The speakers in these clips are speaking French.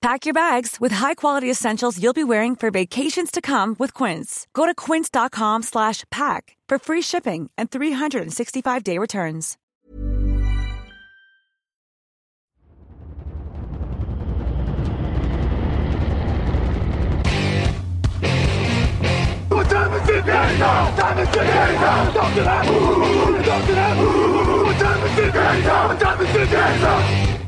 Pack your bags with high-quality essentials you'll be wearing for vacations to come with Quince. Go to quince.com slash pack for free shipping and 365-day returns. What time is it now? Time is it. What time is it? What time is it?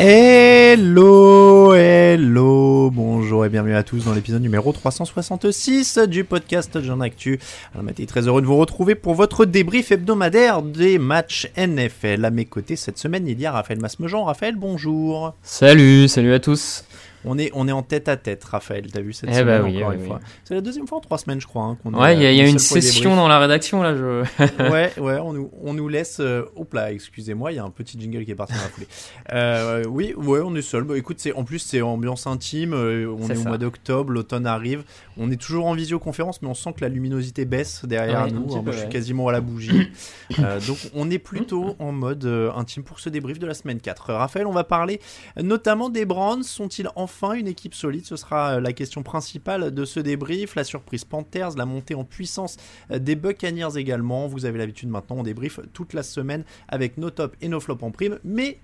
Hello, hello, bonjour et bienvenue à tous dans l'épisode numéro 366 du podcast Jean Actu. Alors, Mathieu, très heureux de vous retrouver pour votre débrief hebdomadaire des matchs NFL. À mes côtés cette semaine, il y a Raphaël Masmejean. Raphaël, bonjour. Salut, salut à tous. On est, on est en tête à tête, Raphaël. T'as vu cette Eh semaine bah oui, encore oui, une oui. fois. C'est la deuxième fois en trois semaines, je crois. hein, qu'on Ouais, il y a, euh, il y a une session dans la rédaction là. Je... ouais, ouais, on nous, on nous laisse. Euh, hop là, excusez-moi, il y a un petit jingle qui est parti dans la foulée. Euh, oui, ouais, on est seul. Bah, écoute, c'est en plus c'est ambiance intime. euh, on C'est est, au ça. mois d'octobre, l'automne arrive. On est toujours en visioconférence, mais on sent que la luminosité baisse derrière Ouais, un nous. Moi, je suis quasiment à la bougie. Euh, donc, on est plutôt en mode euh, intime pour ce débrief de la semaine 4. Euh, Raphaël, on va parler notamment des Browns. Sont-ils enfin une équipe solide? Ce sera euh, la question principale de ce débrief. La surprise Panthers, la montée en puissance des Buccaneers également. Vous avez l'habitude maintenant, on débrief toute la semaine avec nos tops et nos flops en prime. Mais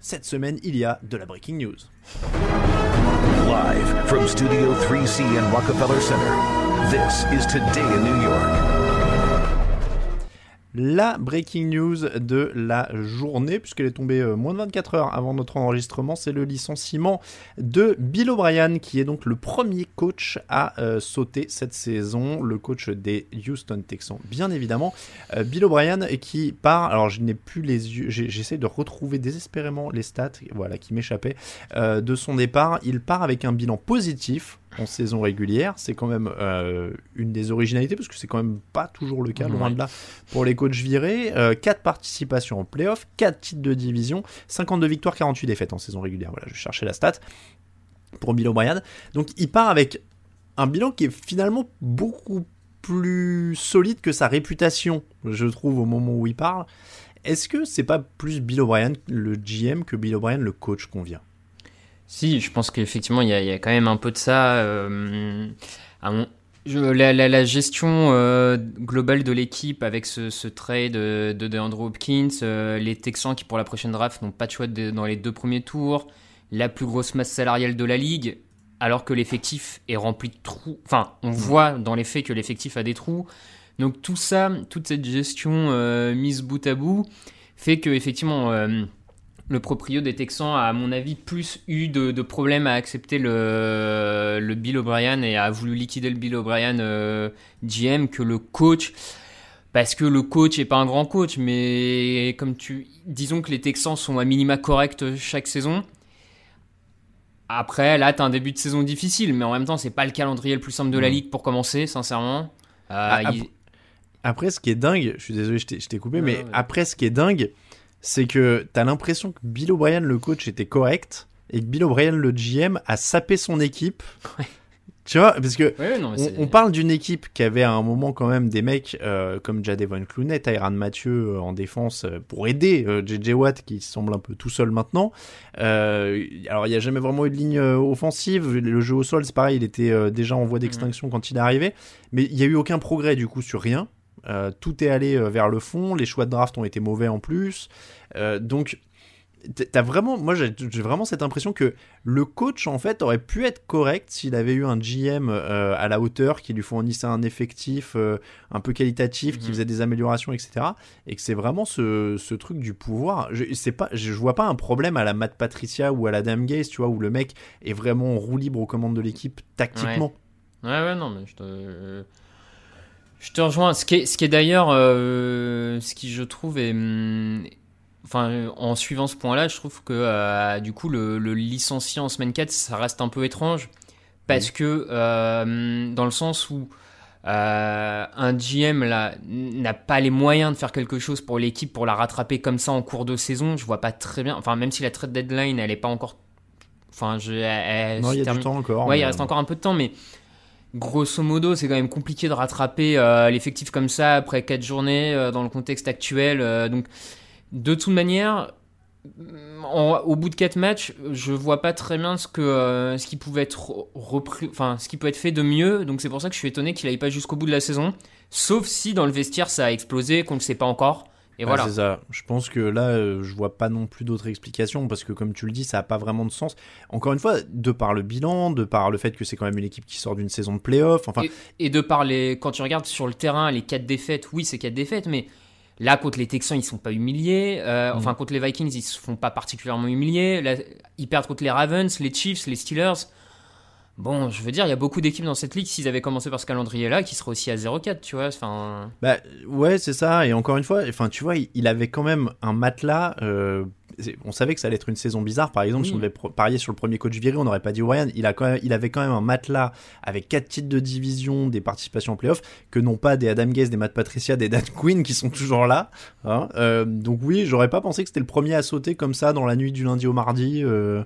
cette semaine, il y a de la breaking news. Live from Studio 3C in Rockefeller Center, this is Today in New York. La breaking news de la journée, puisqu'elle est tombée euh, moins de 24 heures avant notre enregistrement, c'est le licenciement de Bill O'Brien, qui est donc le premier coach à euh, sauter cette saison, le coach des Houston Texans, bien évidemment. Euh, Bill O'Brien qui part, alors je n'ai plus les yeux, j'essaie de retrouver désespérément les stats, voilà, qui m'échappaient, de son départ. Il part avec un bilan positif en saison régulière, c'est quand même euh, une des originalités, parce que c'est quand même pas toujours le cas, loin Ouais. de là, pour les coachs virés. 4 participations en playoff, 4 titres de division, 52 victoires, 48 défaites en saison régulière. Voilà, je cherchais la stat pour Bill O'Brien. Donc il part avec un bilan qui est finalement beaucoup plus solide que sa réputation, je trouve, au moment où il parle. Est-ce que c'est pas plus Bill O'Brien, le GM, que Bill O'Brien, le coach qu'on vient? Si, je pense qu'effectivement, il y, a- il y a quand même un peu de ça. euh, à mon- je- la, la- la gestion euh, globale de l'équipe avec ce, ce trade de, de DeAndre Hopkins, euh, les Texans qui pour la prochaine draft n'ont pas de choix de- dans les deux premiers tours, la plus grosse masse salariale de la ligue, alors que l'effectif est rempli de trous. Enfin, on voit dans les faits que l'effectif a des trous. Donc tout ça, toute cette gestion euh, mise bout à bout, fait que effectivement euh, le proprio des Texans a, à mon avis, plus eu de, de problèmes à accepter le, le Bill O'Brien et a voulu liquider le Bill O'Brien euh, GM que le coach. Parce que le coach est pas un grand coach, mais comme tu, disons que les Texans sont à minima corrects chaque saison. Après, là, t'as un début de saison difficile, mais en même temps, c'est pas le calendrier le plus simple de la ligue pour commencer, sincèrement. Euh, Ah, il- Après, ce qui est dingue, je suis désolé, je t'ai- coupé, Non, mais non, mais- après, ce qui est dingue, c'est que t'as l'impression que Bill O'Brien, le coach, était correct, et que Bill O'Brien, le GM, a sapé son équipe. Tu vois, parce que Ouais, non, mais on, parle d'une équipe qui avait à un moment quand même des mecs euh, comme Jadevon Clooney, Tyran Mathieu euh, en défense euh, pour aider JJ Watt qui semble un peu tout seul maintenant. Alors il n'y a jamais vraiment eu de ligne offensive. Le jeu au sol, c'est pareil, il était déjà en voie d'extinction quand il est arrivé. Mais il n'y a eu aucun progrès du coup sur rien. Euh, tout est allé euh, vers le fond. Les choix de draft ont été mauvais en plus. Euh, donc T'as vraiment, moi j'ai vraiment cette impression que le coach en fait aurait pu être correct s'il avait eu un GM euh, à la hauteur qui lui fournissait un effectif euh, un peu qualitatif, qui Mhm. faisait des améliorations, etc. Et que c'est vraiment ce, ce truc du pouvoir. Je, c'est pas, je vois pas un problème à la Matt Patricia ou à la Dame Gaze, tu vois, où le mec est vraiment en roue libre aux commandes de l'équipe tactiquement. Ouais, ouais, non, mais je te, je te rejoins. Ce qui est, ce qui est d'ailleurs, euh, ce qui je trouve est, hum, enfin, en suivant ce point-là, je trouve que euh, du coup, le, le licencié en semaine 4, ça reste un peu étrange parce que euh, dans le sens où un GM là n'a pas les moyens de faire quelque chose pour l'équipe pour la rattraper comme ça en cours de saison. Je vois pas très bien. Enfin, même si la trade deadline, elle est pas encore. Enfin, je. elle- elle Non, il y a termine- du temps encore. Ouais, il reste encore un peu de temps, mais grosso modo, c'est quand même compliqué de rattraper euh, l'effectif comme ça après 4 journées euh, dans le contexte actuel. euh, donc, de toute manière, en- au bout de 4 matchs, je vois pas très bien ce, que, ce qui pouvait être repris, enfin, ce qui peut être fait de mieux. Donc, c'est pour ça que je suis étonné qu'il aille pas jusqu'au bout de la saison. Sauf si dans le vestiaire ça a explosé, qu'on ne sait pas encore. Et Ouais, voilà. C'est ça. Je pense que là, euh, je vois pas non plus d'autres explications parce que, comme tu le dis, ça a pas vraiment de sens. Encore une fois, de par le bilan, de par le fait que c'est quand même une équipe qui sort d'une saison de playoff. Enfin, Et, et de par les. Quand tu regardes sur le terrain, les 4 défaites, oui, c'est 4 défaites, mais là, contre les Texans, ils sont pas humiliés. Euh, Mm. Enfin, contre les Vikings, ils se font pas particulièrement humiliés. Là, ils perdent contre les Ravens, les Chiefs, les Steelers. Bon, je veux dire, il y a beaucoup d'équipes dans cette ligue, s'ils avaient commencé par ce calendrier-là, qui seraient aussi à 0-4, tu vois. Enfin. Bah ouais, c'est ça. Et encore une fois, enfin, tu vois, il, il avait quand même un matelas. euh, on savait que ça allait être une saison bizarre. Par exemple, Oui. si on devait parier sur le premier coach viré, on n'aurait pas dit Ryan. Il a quand même, il avait quand même un matelas avec quatre titres de division, des participations en playoff, que non pas des Adam Gaze, des Matt Patricia, des Dan Quinn qui sont toujours là. hein. Euh, donc oui, j'aurais pas pensé que c'était le premier à sauter comme ça dans la nuit du lundi au mardi. euh,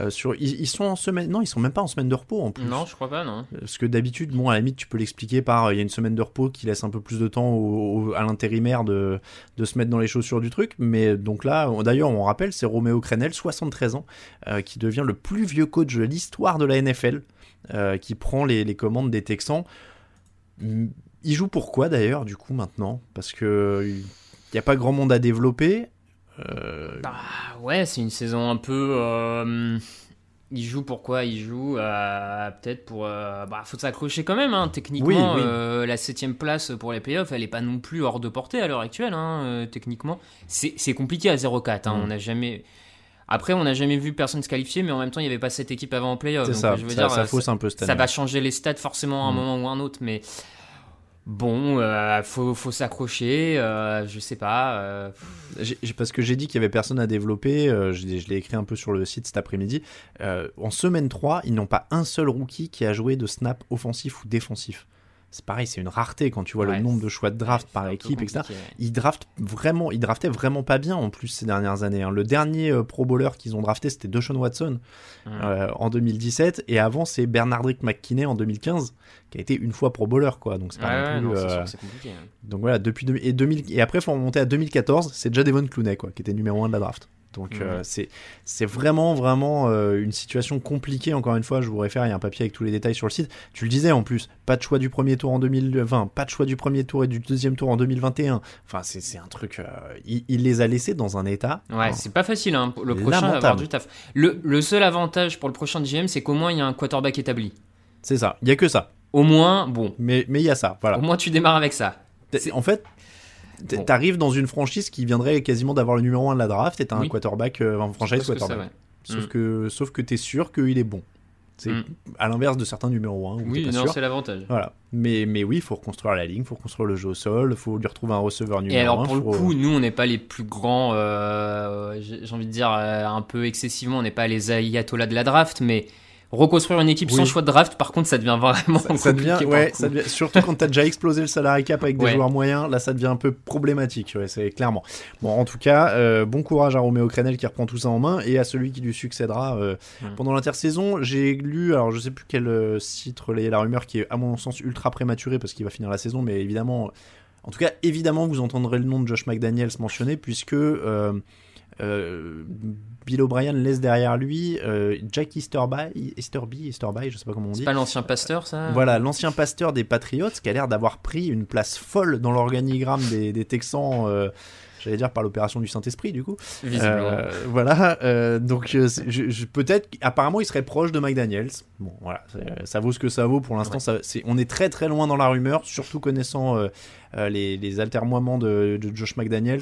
euh, sur, ils, ils sont en semaine, non, ils sont même pas en semaine de repos en plus. Non, je crois pas, non. Parce que d'habitude, bon, à la limite, tu peux l'expliquer par euh, il y a une semaine de repos qui laisse un peu plus de temps au- au- à l'intérimaire de, de se mettre dans les chaussures du truc. Mais donc là, d'ailleurs, on rappelle, c'est Roméo Crenel, 73 ans, euh, qui devient le plus vieux coach de l'histoire de la NFL, euh, qui prend les, les commandes des Texans. Il joue pourquoi d'ailleurs, du coup, maintenant? Parce que il n'y a pas grand monde à développer. Euh, Bah ouais, c'est une saison un peu. euh, il joue pourquoi Il joue euh, peut-être pour. euh, bah, faut s'accrocher quand même. Hein. Techniquement, Oui, oui. euh, la septième place pour les playoffs, elle est pas non plus hors de portée à l'heure actuelle. Hein, techniquement, c'est compliqué à 0-4. Hein. Mm. On n'a jamais. Après, on n'a jamais vu personne se qualifier, mais en même temps, il n'y avait pas cette équipe avant en playoff. c'est ça, je veux ça, dire, ça fausse un peu cette ça année. va changer les stats forcément à un Mm. moment ou un autre, mais bon, euh, faut, faut s'accrocher. euh, je sais pas. euh, parce que j'ai dit qu'il y avait personne à développer, je, l'ai- écrit un peu sur le site cet après-midi. En semaine 3, ils n'ont pas un seul rookie qui a joué de snap offensif ou défensif. C'est pareil, c'est une rareté quand tu vois Ouais, le nombre de choix de draft par équipe, etc. Ils draftent vraiment, ils draftaient vraiment pas bien en plus ces dernières années. hein. Le dernier euh, Pro Bowler qu'ils ont drafté, c'était Deshaun Watson Mm. euh, en 2017, et avant c'est Bernardrick McKinney en 2015, qui a été une fois Pro Bowler, quoi. Donc c'est pas ouais, non plus. euh, compliqué. hein. donc voilà, depuis 2000 et, 2000 et après, faut remonter à 2014, c'est déjà Devon Clooney, quoi, qui était numéro 1 de la draft. Donc Mhm. euh, c'est c'est vraiment, vraiment euh, une situation compliquée. Encore une fois, je vous réfère, il y a un papier avec tous les détails sur le site. Tu le disais en plus, pas de choix du premier tour en 2020, pas de choix du premier tour et du deuxième tour en 2021. Enfin, c'est un truc. euh, il, il les a laissés dans un état. Ouais, c'est pas facile, hein, le prochain va avoir du taf. Le, le seul avantage pour le prochain GM, c'est qu'au moins il y a un quarterback établi. c'est ça, il y a que ça. Au moins, bon, Mais mais il y a ça, voilà. au moins tu démarres avec ça. En fait, Bon. t'arrives dans une franchise qui viendrait quasiment d'avoir le numéro 1 de la draft et t'as un quarterback, euh, franchise que quarterback. ouais. Sauf Mm. que, sauf que t'es sûr qu'il est bon. C'est Mm. à l'inverse de certains numéros 1 où Oui, non, c'est l'avantage. Voilà. Mais, mais oui, il faut reconstruire la ligne, il faut reconstruire le jeu au sol, il faut lui retrouver un receveur numéro Et alors 1. pour le coup, nous on n'est pas les plus grands, euh, j'ai j'ai envie de dire euh, un peu excessivement, on n'est pas les ayatollahs de la draft, mais reconstruire une équipe sans choix de draft, par contre, ça devient vraiment Ça, ça devient, ouais, ça surtout quand t'as déjà explosé le salary cap avec des Ouais. joueurs moyens, là ça devient un peu problématique, ouais, c'est clairement. Bon, en tout cas, euh, bon courage à Roméo Crenel qui reprend tout ça en main et à celui qui lui succédera euh, pendant l'intersaison. J'ai lu, alors je sais plus quel euh, site relayait la rumeur qui est à mon sens ultra prématuré parce qu'il va finir la saison, mais évidemment, en tout cas, évidemment, vous entendrez le nom de Josh McDaniels mentionné puisque euh, euh, Bill O'Brien laisse derrière lui euh, Jack Easterby, Easterby, Easterby, je sais pas comment on dit. C'est pas l'ancien pasteur, ça? Voilà, l'ancien pasteur des Patriots qui a l'air d'avoir pris une place folle dans l'organigramme des, des Texans, euh, j'allais dire par l'opération du Saint-Esprit du coup. Visiblement. Euh, voilà, euh, donc euh, c'est- je- je- peut-être, apparemment il serait proche de McDaniels. Bon, voilà, c'est- ça vaut ce que ça vaut pour l'instant. Ouais. ça- c'est- On est très très loin dans la rumeur, surtout connaissant euh, euh, les, les altermoiements de, de Josh McDaniels.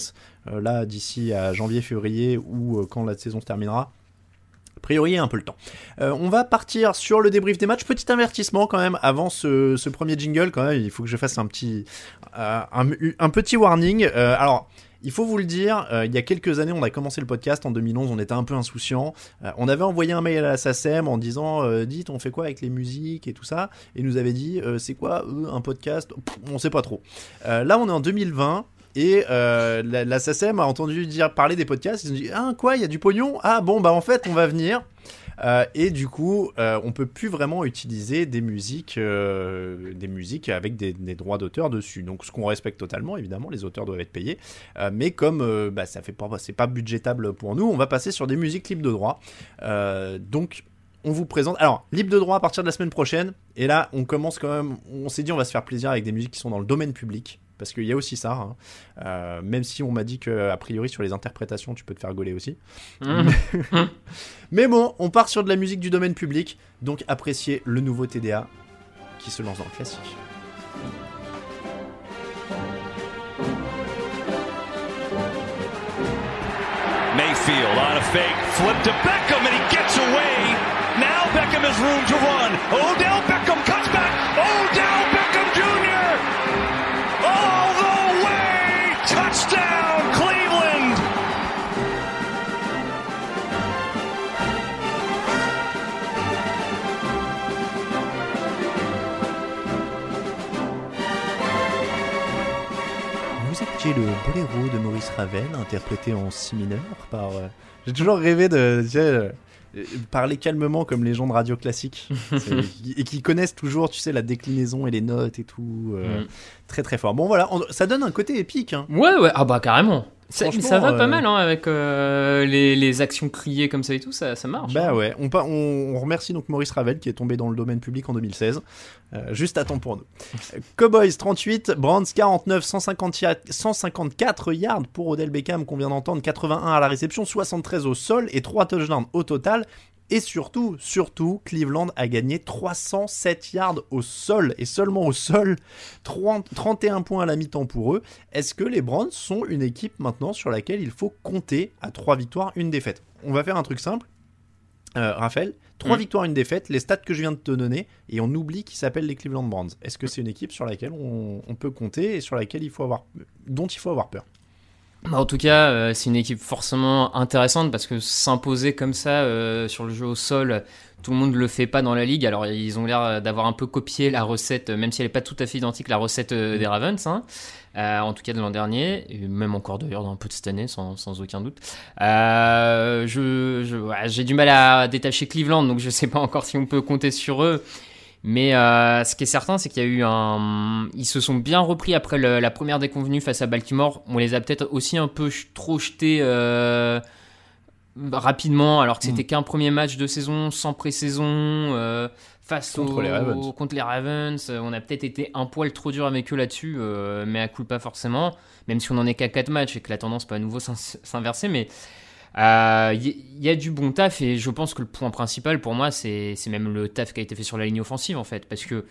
Euh, là, d'ici à janvier-février ou euh, quand la saison se terminera. A priori, il y a un peu le temps. Euh, on va partir sur le débrief des matchs. Petit avertissement quand même avant ce, ce premier jingle. Quand même, il faut que je fasse un petit, euh, un, un petit warning. Euh, alors. Il faut vous le dire, euh, il y a quelques années, on a commencé le podcast en 2011, on était un peu insouciant. Euh, on avait envoyé un mail à la SACEM en disant euh, Dites, on fait quoi avec les musiques et tout ça? Et nous avait dit C'est quoi un podcast? Pff, On sait pas trop. Là, on est en 2020 et la, la SACEM a entendu dire parler des podcasts. Ils ont dit Ah, quoi Il y a du pognon? Ah, bon, bah en fait, on va venir. Euh, et du coup, euh, on peut plus vraiment utiliser des musiques, euh, des musiques avec des, droits d'auteur dessus. Donc, ce qu'on respecte totalement, évidemment, les auteurs doivent être payés. Mais comme bah, ça fait pas, c'est pas budgétable pour nous, on va passer sur des musiques libres de droit. Donc, on vous présente. Alors, libre de droit à partir de la semaine prochaine. Et là, on commence quand même. On s'est dit, on va se faire plaisir avec des musiques qui sont dans le domaine public. Parce qu'il y a aussi ça. hein. Euh, même si on m'a dit que a priori sur les interprétations, tu peux te faire gauler aussi. Mmh. Mais bon, on part sur de la musique du domaine public. Donc, appréciez le nouveau TDA qui se lance dans le classique. Mayfield on a fake, flip to Beckham, and he gets away. Now Beckham has room to run. Odell Beckham Le boléro de Maurice Ravel, interprété en si mineur par. euh, J'ai toujours rêvé de tu sais, euh, euh, parler calmement comme les gens de radio classique et qui connaissent toujours, tu sais, la déclinaison et les notes et tout. euh, Mm. Très très fort. Bon voilà, on- ça donne un côté épique. Hein. Ouais, ouais, ah bah carrément. Ça, va euh, pas mal hein, avec euh, les, les actions criées comme ça et tout, ça, ça marche. Bah hein. ouais, on, pa- on, on remercie donc Maurice Ravel qui est tombé dans le domaine public en 2016. Euh, juste à temps pour nous. Euh, Cowboys 38, Brands 49, 150 ya- 154 yards pour Odell Beckham qu'on vient d'entendre, 81 à la réception, 73 au sol et 3 touchdowns au total. Et surtout, surtout, Cleveland a gagné 307 yards au sol et seulement au sol, 30 31 points à la mi-temps pour eux. Est-ce que les Browns sont une équipe maintenant sur laquelle il faut compter à 3 victoires, une défaite? On va faire un truc simple. Euh, Raphaël, 3 Mm. victoires, une défaite, les stats que je viens de te donner, et on oublie qu'ils s'appellent les Cleveland Browns. Est-ce que c'est une équipe sur laquelle on, on peut compter et sur laquelle il faut avoir, dont il faut avoir peur? En tout cas, euh, c'est une équipe forcément intéressante parce que s'imposer comme ça euh, sur le jeu au sol, tout le monde ne le fait pas dans la ligue. Alors ils ont l'air d'avoir un peu copié la recette, même si elle n'est pas tout à fait identique, la recette euh, des Ravens. hein. En tout cas de l'an dernier, et même encore d'ailleurs dans un peu de cette année, sans, sans aucun doute. Je, je- ouais, j'ai du mal à détacher Cleveland, donc je sais pas encore si on peut compter sur eux. Mais euh, ce qui est certain, c'est qu'il y a eu un. Ils se sont bien repris après le- la première déconvenue face à Baltimore. On les a peut-être aussi un peu trop jetés euh, rapidement, alors que c'était qu'un premier match de saison sans pré-saison euh, face Contre aux- les Ravens. contre les Ravens. On a peut-être été un poil trop dur avec eux là-dessus, mais à coup pas forcément. Même si on en est qu'à 4 matchs et que la tendance peut à nouveau s'in- s'inverser, mais il y, y a du bon taf et je pense que le point principal pour moi c'est même le taf qui a été fait sur la ligne offensive en fait. Parce que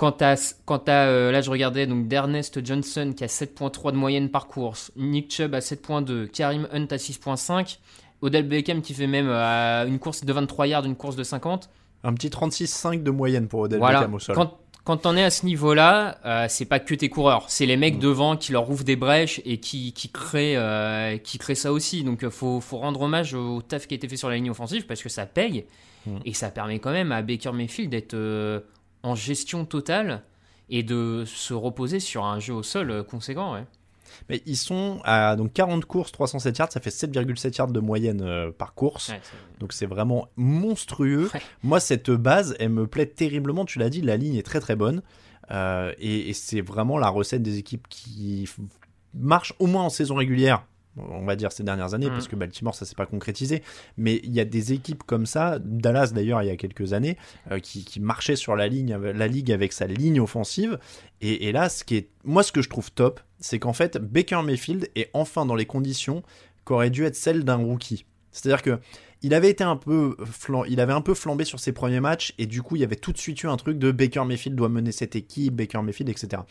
quand t'as quand t'as, euh, là je regardais donc d'Ernest Johnson qui a 7.3 de moyenne par course Nick Chubb à 7.2 Karim Hunt à 6.5 Odell Beckham qui fait même euh, une course de 23 yards une course de 50 Un petit 36-5 de moyenne pour Odell voilà. Beckham au sol. quand quand t'en es à ce niveau-là, euh, c'est pas que tes coureurs, c'est les mecs devant qui leur ouvrent des brèches et qui, qui créent euh, qui créent ça aussi. Donc euh, faut faut rendre hommage au taf qui a été fait sur la ligne offensive parce que ça paye Mm. et ça permet quand même à Baker Mayfield d'être euh, en gestion totale et de se reposer sur un jeu au sol conséquent. Ouais. Mais ils sont à donc 40 courses, 307 yards, ça fait 7,7 yards de moyenne euh, par course. Ouais, Donc c'est vraiment monstrueux. Ouais. Moi, cette base, elle me plaît terriblement. Tu l'as dit, la ligne est très très bonne. Euh, et, et c'est vraiment la recette des équipes qui marchent au moins en saison régulière. On va dire ces dernières années, Mhm. parce que Baltimore, ça s'est pas concrétisé. Mais il y a des équipes comme ça, Dallas d'ailleurs, il y a quelques années, euh, qui, qui marchaient sur la, ligne, la ligue avec sa ligne offensive. Et, et là, ce qui est, moi, ce que je trouve top, c'est qu'en fait, Baker Mayfield est enfin dans les conditions qu'aurait dû être celles d'un rookie. C'est-à-dire que il avait été un peu flam- il avait un peu flambé sur ses premiers matchs et du coup il y avait tout de suite eu un truc de Baker Mayfield doit mener cette équipe, Baker Mayfield, etc.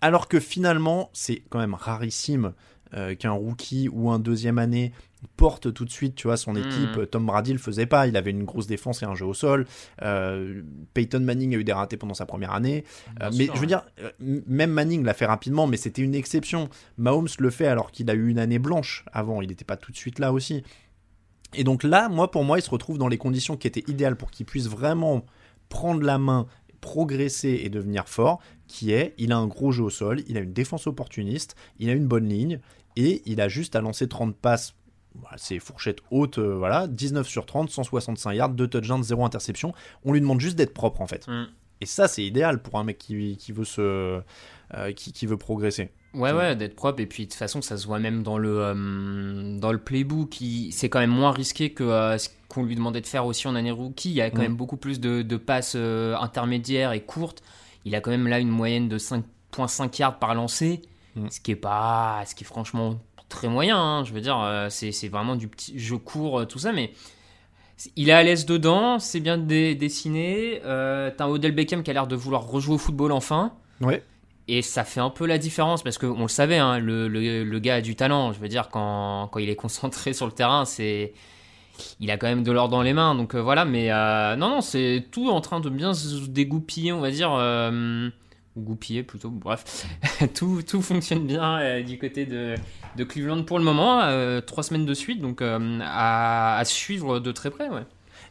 Alors que finalement c'est quand même rarissime euh, qu'un rookie ou un deuxième année porte tout de suite tu vois son équipe. Tom Brady le faisait pas, il avait une grosse défense et un jeu au sol. Euh, Peyton Manning a eu des ratés pendant sa première année. Euh, mais sûr, je veux dire, même Manning l'a fait rapidement, mais c'était une exception. Mahomes le fait alors qu'il a eu une année blanche avant, il n'était pas tout de suite là aussi. Et donc là, moi, pour moi, il se retrouve dans les conditions qui étaient idéales pour qu'il puisse vraiment prendre la main, progresser et devenir fort, qui est, il a un gros jeu au sol, il a une défense opportuniste, il a une bonne ligne, et il a juste à lancer 30 passes, c'est fourchette haute, euh, voilà, 19 sur 30, 165 yards, 2 touchdowns, 0 interception. On lui demande juste d'être propre, en fait. Mm. Et ça, c'est idéal pour un mec qui, qui veut se... euh, qui, qui veut progresser. Ouais, ouais, d'être propre. Et puis, de toute façon, ça se voit même dans le, euh, dans le playbook. C'est quand même moins risqué que ce qu'on lui demandait de faire aussi en année rookie. Il y a quand Mm. même beaucoup plus de, de passes intermédiaires et courtes. Il a quand même là une moyenne de 5,5 yards par lancé. Mm. Ce qui est pas. Ce qui est franchement très moyen. hein. Je veux dire, euh, c'est vraiment du petit jeu court, euh, tout ça. Mais. Il est à l'aise dedans, c'est bien dé- dessiné. Euh, T'as un Odell Beckham qui a l'air de vouloir rejouer au football enfin. Ouais. Et ça fait un peu la différence parce qu'on le savait, hein, le, le, le gars a du talent. Je veux dire, quand, quand il est concentré sur le terrain, c'est. Il a quand même de l'or dans les mains. Donc euh, voilà, mais euh, non, non, c'est tout en train de bien se dégoupiller, on va dire. euh, ou goupiller plutôt, bref. tout, tout fonctionne bien euh, du côté de, de Cleveland pour le moment. euh, trois semaines de suite, donc euh, à, à suivre de très près, ouais.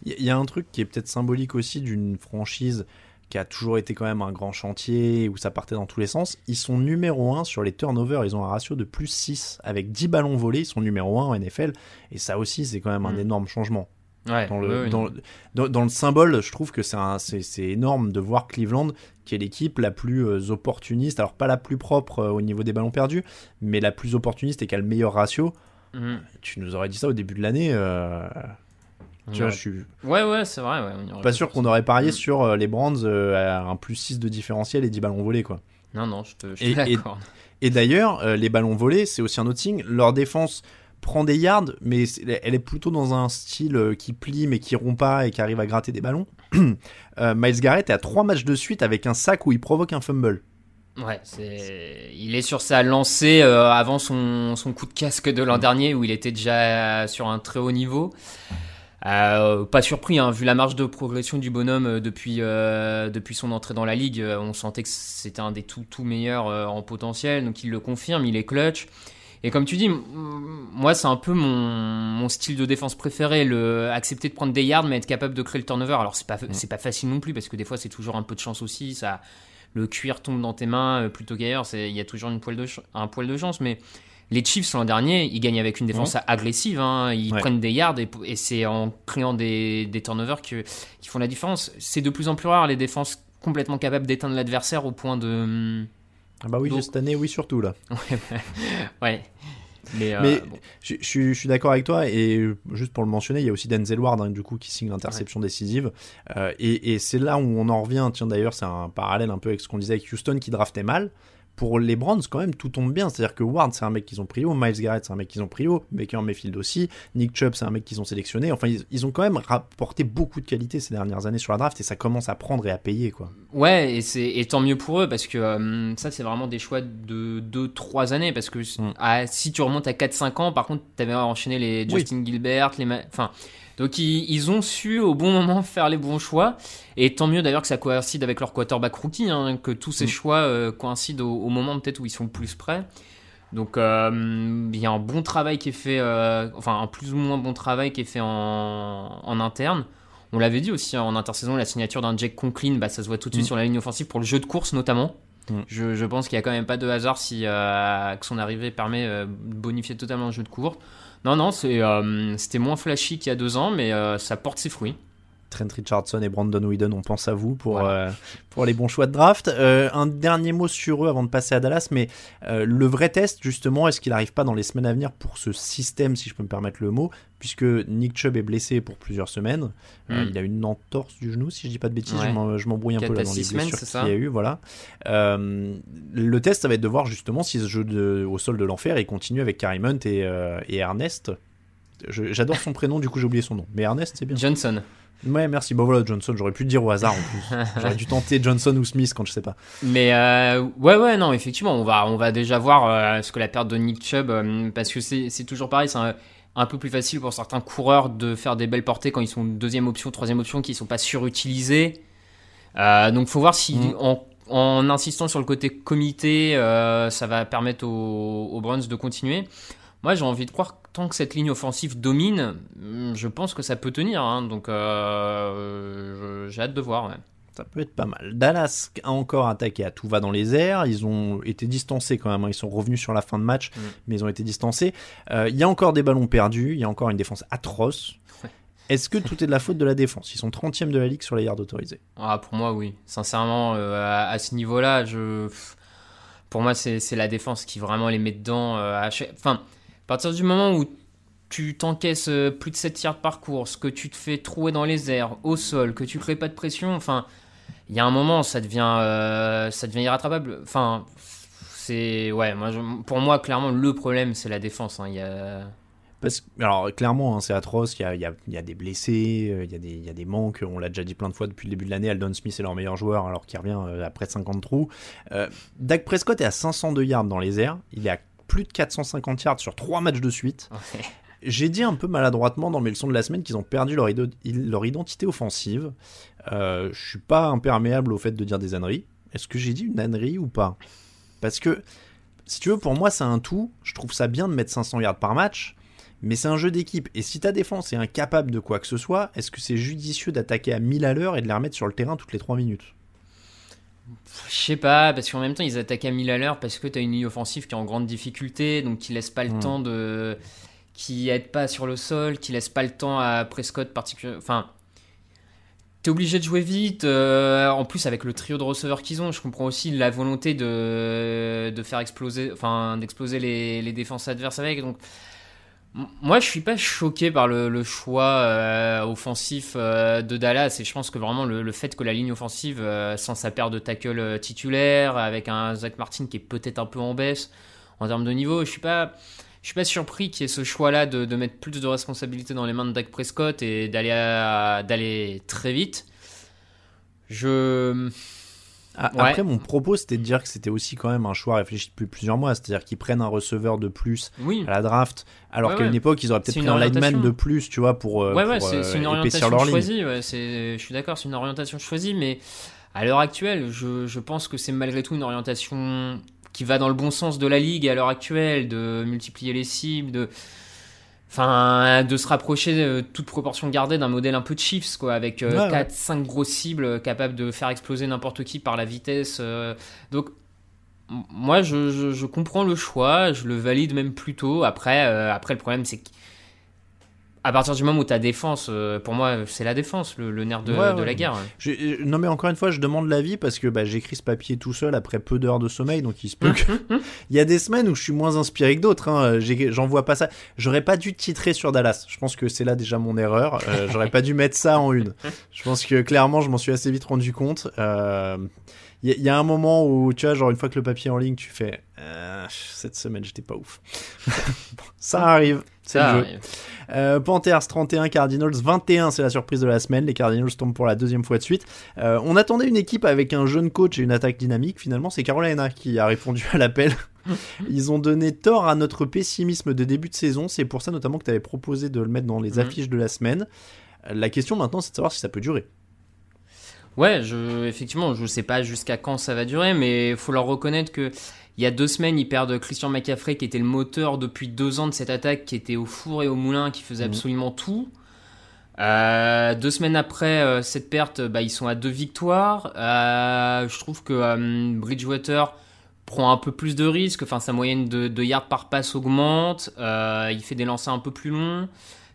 Il y- il y a un truc qui est peut-être symbolique aussi d'une franchise qui a toujours été quand même un grand chantier où ça partait dans tous les sens. Ils sont numéro 1 sur les turnovers, ils ont un ratio de plus 6 avec 10 ballons volés, ils sont numéro 1 en NFL et ça aussi c'est quand même un Mm. énorme changement. Ouais, Dans le, ouais, ouais, dans, non. dans- dans le symbole, je trouve que c'est énorme de voir Cleveland, qui est l'équipe la plus euh, opportuniste, alors pas la plus propre euh, au niveau des ballons perdus, mais la plus opportuniste et qui a le meilleur ratio. Mhm. Tu nous aurais dit ça au début de l'année. euh, tu vois, je suis Ouais, ouais, c'est vrai. Ouais, on pas sûr qu'on aurait parié Mm. sur euh, les Brands euh, à un plus 6 de différentiel et 10 ballons volés, quoi. Non, non, je te je Et- d'ailleurs, euh, les ballons volés, c'est aussi un autre signe. Leur défense prend des yards, mais elle est plutôt dans un style euh, qui plie mais qui rompt pas et qui arrive à gratter des ballons. Euh, Miles Garrett est à trois matchs de suite avec un sac où il provoque un fumble. Ouais, il est sur sa lancée euh, avant son, son coup de casque de l'an dernier où il était déjà sur un très haut niveau. Pas surpris, hein, vu la marge de progression du bonhomme depuis, depuis son entrée dans la ligue, on sentait que c'était un des tout, tout meilleurs en potentiel, donc il le confirme, il est clutch. Et comme tu dis, moi c'est un peu mon, mon style de défense préféré, le accepter de prendre des yards mais être capable de créer le turnover. Alors c'est pas c'est pas facile non plus parce que des fois c'est toujours un peu de chance aussi, ça le cuir tombe dans tes mains euh, plutôt qu'ailleurs, il y a toujours une poil de un poil de chance mais les Chiefs l'an dernier, ils gagnent avec une défense agressive, hein. ils Ouais. prennent des yards et, et c'est en créant des, des turnovers que, qui font la différence. C'est de plus en plus rare les défenses complètement capables d'éteindre l'adversaire au point de... Ah bah oui, Donc- cette année, oui, surtout là. ouais. Mais, euh, Mais bon. je, je suis d'accord avec toi et euh, juste pour le mentionner, il y a aussi Denzel Ward hein, du coup qui signe l'interception décisive Euh, et, et c'est là où on en revient. Tiens d'ailleurs, c'est un parallèle un peu avec ce qu'on disait avec Houston qui draftait mal. Pour les Browns, quand même, tout tombe bien. C'est-à-dire que Ward, c'est un mec qu'ils ont pris haut. Miles Garrett, c'est un mec qu'ils ont pris haut. Baker Mayfield aussi. Nick Chubb, c'est un mec qu'ils ont sélectionné. Enfin, ils, ils ont quand même rapporté beaucoup de qualité ces dernières années sur la draft et ça commence à prendre et à payer, quoi. Ouais, et, c'est, et tant mieux pour eux, parce que euh, ça, c'est vraiment des choix de 2-3 années. Parce que Mm. ah, si tu remontes à 4-5 ans, par contre, tu avais enchaîné les Oui. Justin Gilbert, les. ma- Enfin, Donc ils, ils, ont su au bon moment faire les bons choix. Et tant mieux d'ailleurs que ça coïncide avec leur quarterback rookie, hein, que tous ces mm. choix euh, coïncident au, au moment peut-être où ils sont le plus prêts. Donc euh, il y a un bon travail qui est fait, euh, enfin un plus ou moins bon travail qui est fait en, en interne. On l'avait dit aussi hein, en intersaison, la signature d'un Jack Conklin, bah, ça se voit tout de suite mm. sur la ligne offensive pour le jeu de course notamment. Mm. Je, je, pense qu'il n'y a quand même pas de hasard si que son arrivée permet de bonifier totalement le jeu de course. Non, non, c'était moins flashy qu'il y a deux ans, mais ça porte ses fruits. Trent Richardson et Brandon Whedon, on pense à vous pour, euh, pour les bons choix de draft. Euh, un dernier mot sur eux avant de passer à Dallas, mais euh, le vrai test, justement, est-ce qu'il n'arrive pas dans les semaines à venir pour ce système, si je peux me permettre le mot, puisque Nick Chubb est blessé pour plusieurs semaines. Hmm. il a une entorse du genou, si je dis pas de bêtises, je m'embrouille un peu là dans les blessures qu'il y a eu. Voilà. le test, ça va être de voir justement si ce jeu de, au sol de l'enfer, il continue avec Carrie Hunt et, et Ernest. J'adore son prénom, du coup j'ai oublié son nom. Mais Ernest, c'est bien. Johnson. Ouais, merci. Bon voilà, Johnson, j'aurais pu le dire au hasard en plus. j'aurais dû tenter Johnson ou Smith quand je sais pas. Mais euh, ouais, ouais, non, effectivement, on va, on va déjà voir euh, ce que la perte de Nick Chubb, euh, parce que c'est toujours pareil, c'est un, peu plus facile pour certains coureurs de faire des belles portées quand ils sont deuxième option, troisième option, qui sont pas surutilisés. donc faut voir si en, en, insistant sur le côté comité, ça va permettre aux, aux Browns de continuer. Moi, j'ai envie de croire que tant que cette ligne offensive domine, hmm, je pense que ça peut tenir. Hein. donc, euh, j'ai hâte de voir. Ça peut être pas mal. Dallas a encore attaqué à tout va dans les airs. Ils ont été distancés quand même. Hein. Ils sont revenus sur la fin de match, mm. mais ils ont été distancés. Euh, il y a encore des ballons perdus. Il y a encore une défense atroce. Est-ce que tout est de la faute de la défense? Ils sont 30e de la ligue sur les yards autorisés. Ah, pour moi, oui. Sincèrement, euh, à, ce niveau-là, je... pour moi, c'est la défense qui vraiment les met dedans. Enfin à partir du moment où tu t'encaisses euh, plus de 7 yards par course, que tu te fais trouer dans les airs, au sol, que tu crées pas de pression, enfin, il y a un moment, ça devient, euh, ça devient irrattrapable. Enfin, c'est. Ouais, moi, pour moi, clairement, le problème, c'est la défense. Hein. Y a. Parce, alors clairement, hein, c'est atroce, il y a, y, y a, des blessés, euh, il y, y a des manques, on l'a déjà dit plein de fois depuis le début de l'année, Aldon Smith est leur meilleur joueur alors qu'il revient après 50 trous. Euh, Dak Prescott est à 502 yards dans les airs, il est à plus de 450 yards sur 3 matchs de suite. J'ai dit un peu maladroitement dans mes leçons de la semaine qu'ils ont perdu leur, leur identité offensive. Euh, je suis pas imperméable au fait de dire des âneries. Est-ce que j'ai dit une ânerie ou pas? Parce que, si tu veux, pour moi, c'est un tout. Je trouve ça bien de mettre 500 yards par match, mais c'est un jeu d'équipe. Et si ta défense est incapable de quoi que ce soit, est-ce que c'est judicieux d'attaquer à 1000 à l'heure et de les remettre sur le terrain toutes les 3 minutes? Je sais pas, parce qu'en même temps, ils attaquent à 1000 à l'heure parce que tu as une ligne offensive qui est en grande difficulté, donc qui laisse pas le hmm. temps de. qui aide pas sur le sol, qui laisse pas le temps à Prescott particulièrement. Enfin. T'es obligé de jouer vite. Euh, en plus, avec le trio de receveurs qu'ils ont, je comprends aussi la volonté de, de faire exploser, enfin, d'exploser les, les défenses adverses avec. Donc, moi, je suis pas choqué par le, choix euh, offensif euh, de Dallas et je pense que vraiment le, fait que la ligne offensive, euh, sans sa paire de tackle titulaire, avec un Zach Martin qui est peut-être un peu en baisse en termes de niveau, je suis pas, je suis pas surpris qu'il y ait ce choix-là de, mettre plus de responsabilités dans les mains de Dak Prescott et d'aller d'aller très vite. Je après, mon propos, c'était de dire que c'était aussi quand même un choix réfléchi depuis plusieurs mois. C'est-à-dire qu'ils prennent un receveur de plus à la draft, alors qu'à une époque, ils auraient peut-être pris un lineman de plus, tu vois, pour, euh, ouais, ouais, c'est euh, une orientation choisie. je suis d'accord, c'est une orientation choisie, mais à l'heure actuelle, je, je pense que c'est malgré tout une orientation qui va dans le bon sens de la ligue à l'heure actuelle, de multiplier les cibles, de Enfin, de se rapprocher, euh, toute proportion gardée, d'un modèle un peu de Chiefs, quoi, avec 4-5 euh, grosses cibles euh, capables de faire exploser n'importe qui par la vitesse. donc, moi, je, je, comprends le choix, je le valide même plutôt. Après, après le problème, c'est que à partir du moment où ta défense, euh, pour moi, c'est la défense, le, nerf de, la guerre. Euh, non, mais encore une fois, je demande l'avis parce que bah, j'écris ce papier tout seul après peu d'heures de sommeil, donc il se peut que. il y a des semaines où je suis moins inspiré que d'autres. Hein. J'en vois pas ça. J'aurais pas dû titrer sur Dallas. Je pense que c'est là déjà mon erreur. Euh, j'aurais pas dû mettre ça en une. Je pense que clairement, je m'en suis assez vite rendu compte. Il y, a un moment où, tu vois, genre une fois que le papier est en ligne, tu fais cette semaine, j'étais pas ouf. ça arrive. C'est le jeu. Euh, Panthers 31, Cardinals 21, c'est la surprise de la semaine. Les Cardinals tombent pour la deuxième fois de suite. Euh, on attendait une équipe avec un jeune coach et une attaque dynamique. Finalement, c'est Carolina qui a répondu à l'appel. Ils ont donné tort à notre pessimisme de début de saison. C'est pour ça notamment que tu avais proposé de le mettre dans les Mhm. affiches de la semaine. La question maintenant, c'est de savoir si ça peut durer. Ouais, je, effectivement, je sais pas jusqu'à quand ça va durer, mais il faut leur reconnaître que il y a deux semaines, ils perdent Christian McCaffrey, qui était le moteur depuis deux ans de cette attaque, qui était au four et au moulin, qui faisait Mhm. absolument tout. Euh, deux semaines après euh, cette perte, bah, ils sont à deux victoires. Euh, je trouve que Bridgewater prend un peu plus de risques. Enfin, sa moyenne de, de yards par passe augmente. Il fait des lancers un peu plus longs.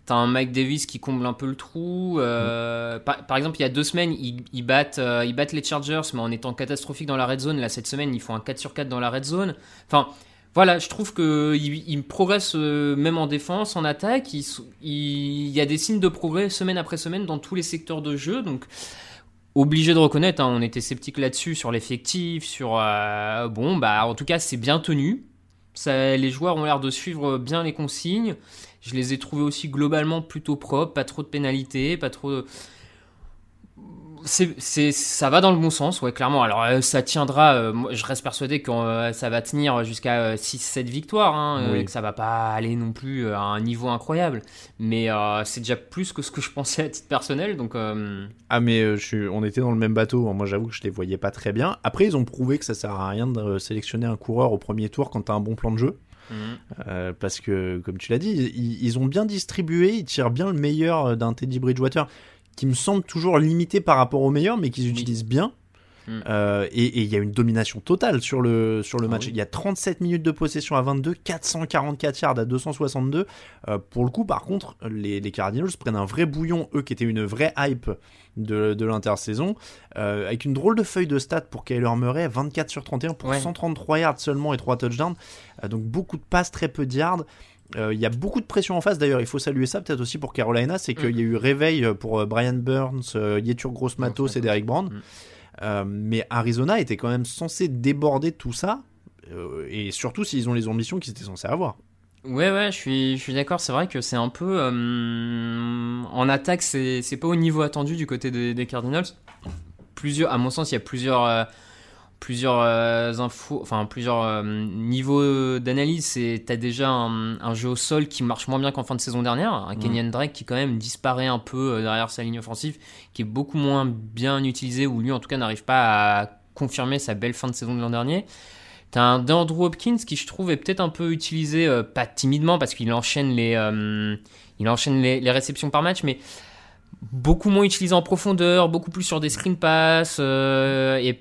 T'as un Mike Davis qui comble un peu le trou. Euh, par, par exemple, il y a deux semaines, ils, ils battent, euh, ils battent les Chargers, mais en étant catastrophique dans la red zone. Là, cette semaine, ils font un 4 sur 4 dans la red zone. Enfin, voilà, je trouve qu'ils ils progressent euh, même en défense, en attaque. Il y a des signes de progrès semaine après semaine dans tous les secteurs de jeu. Donc, obligé de reconnaître, hein, on était sceptique là-dessus, sur l'effectif, sur... bon, bah, en tout cas, c'est bien tenu. Ça, les joueurs ont l'air de suivre bien les consignes. Je les ai trouvés aussi globalement plutôt propres, pas trop de pénalités, pas trop de... C'est, c'est, ça va dans le bon sens, ouais, clairement. Alors, euh, ça tiendra, euh, moi, je reste persuadé que euh, ça va tenir jusqu'à 6-7 victoires, hein, Oui. que ça va pas aller non plus à un niveau incroyable. Mais c'est déjà plus que ce que je pensais à titre personnel, donc... Ah mais je suis- on était dans le même bateau, moi j'avoue que je les voyais pas très bien. Après ils ont prouvé que ça sert à rien de sélectionner un coureur au premier tour quand t'as un bon plan de jeu. Euh, parce que comme tu l'as dit, ils, ils ont bien distribué, ils tirent bien le meilleur euh, d'un Teddy Bridgewater qui me semble toujours limité par rapport au meilleur mais qu'ils utilisent bien. Mm. Euh, et il y a une domination totale sur le, sur le Ah match. oui. Il y a 37 minutes de possession à 22, 444 yards à 262. Euh, pour le coup, par contre, les, les Cardinals prennent un vrai bouillon, eux qui étaient une vraie hype de, de l'intersaison, euh, avec une drôle de feuille de stats pour Kyler Murray, 24 sur 31 pour Ouais. 133 yards seulement et 3 touchdowns. Euh, donc beaucoup de passes, très peu de yards. Euh, Il y a beaucoup de pression en face d'ailleurs, il faut saluer ça peut-être aussi pour Carolina, c'est qu'il y a eu réveil pour Brian Burns, Yetur Gross Matos et Derek Brown. Mm. Euh, mais Arizona était quand même censé déborder tout ça, euh, et surtout s'ils ont les ambitions qu'ils étaient censés avoir. Ouais, ouais, je suis, d'accord. C'est vrai que c'est un peu. euh, en attaque, c'est c'est pas au niveau attendu du côté des, des Cardinals. Plusieurs, à mon sens, il y a plusieurs. Plusieurs euh, infos, enfin plusieurs euh, niveaux d'analyse. C'est t'as déjà un, un jeu au sol qui marche moins bien qu'en fin de saison dernière, un Kenyan Drake qui quand même disparaît un peu euh, derrière sa ligne offensive, qui est beaucoup moins bien utilisé ou lui en tout cas n'arrive pas à confirmer sa belle fin de saison de l'an dernier. T'as un DeAndre Hopkins qui je trouve est peut-être un peu utilisé, euh, pas timidement parce qu'il enchaîne les, il enchaîne les, les réceptions par match, mais beaucoup moins utilisé en profondeur, beaucoup plus sur des screen pass et,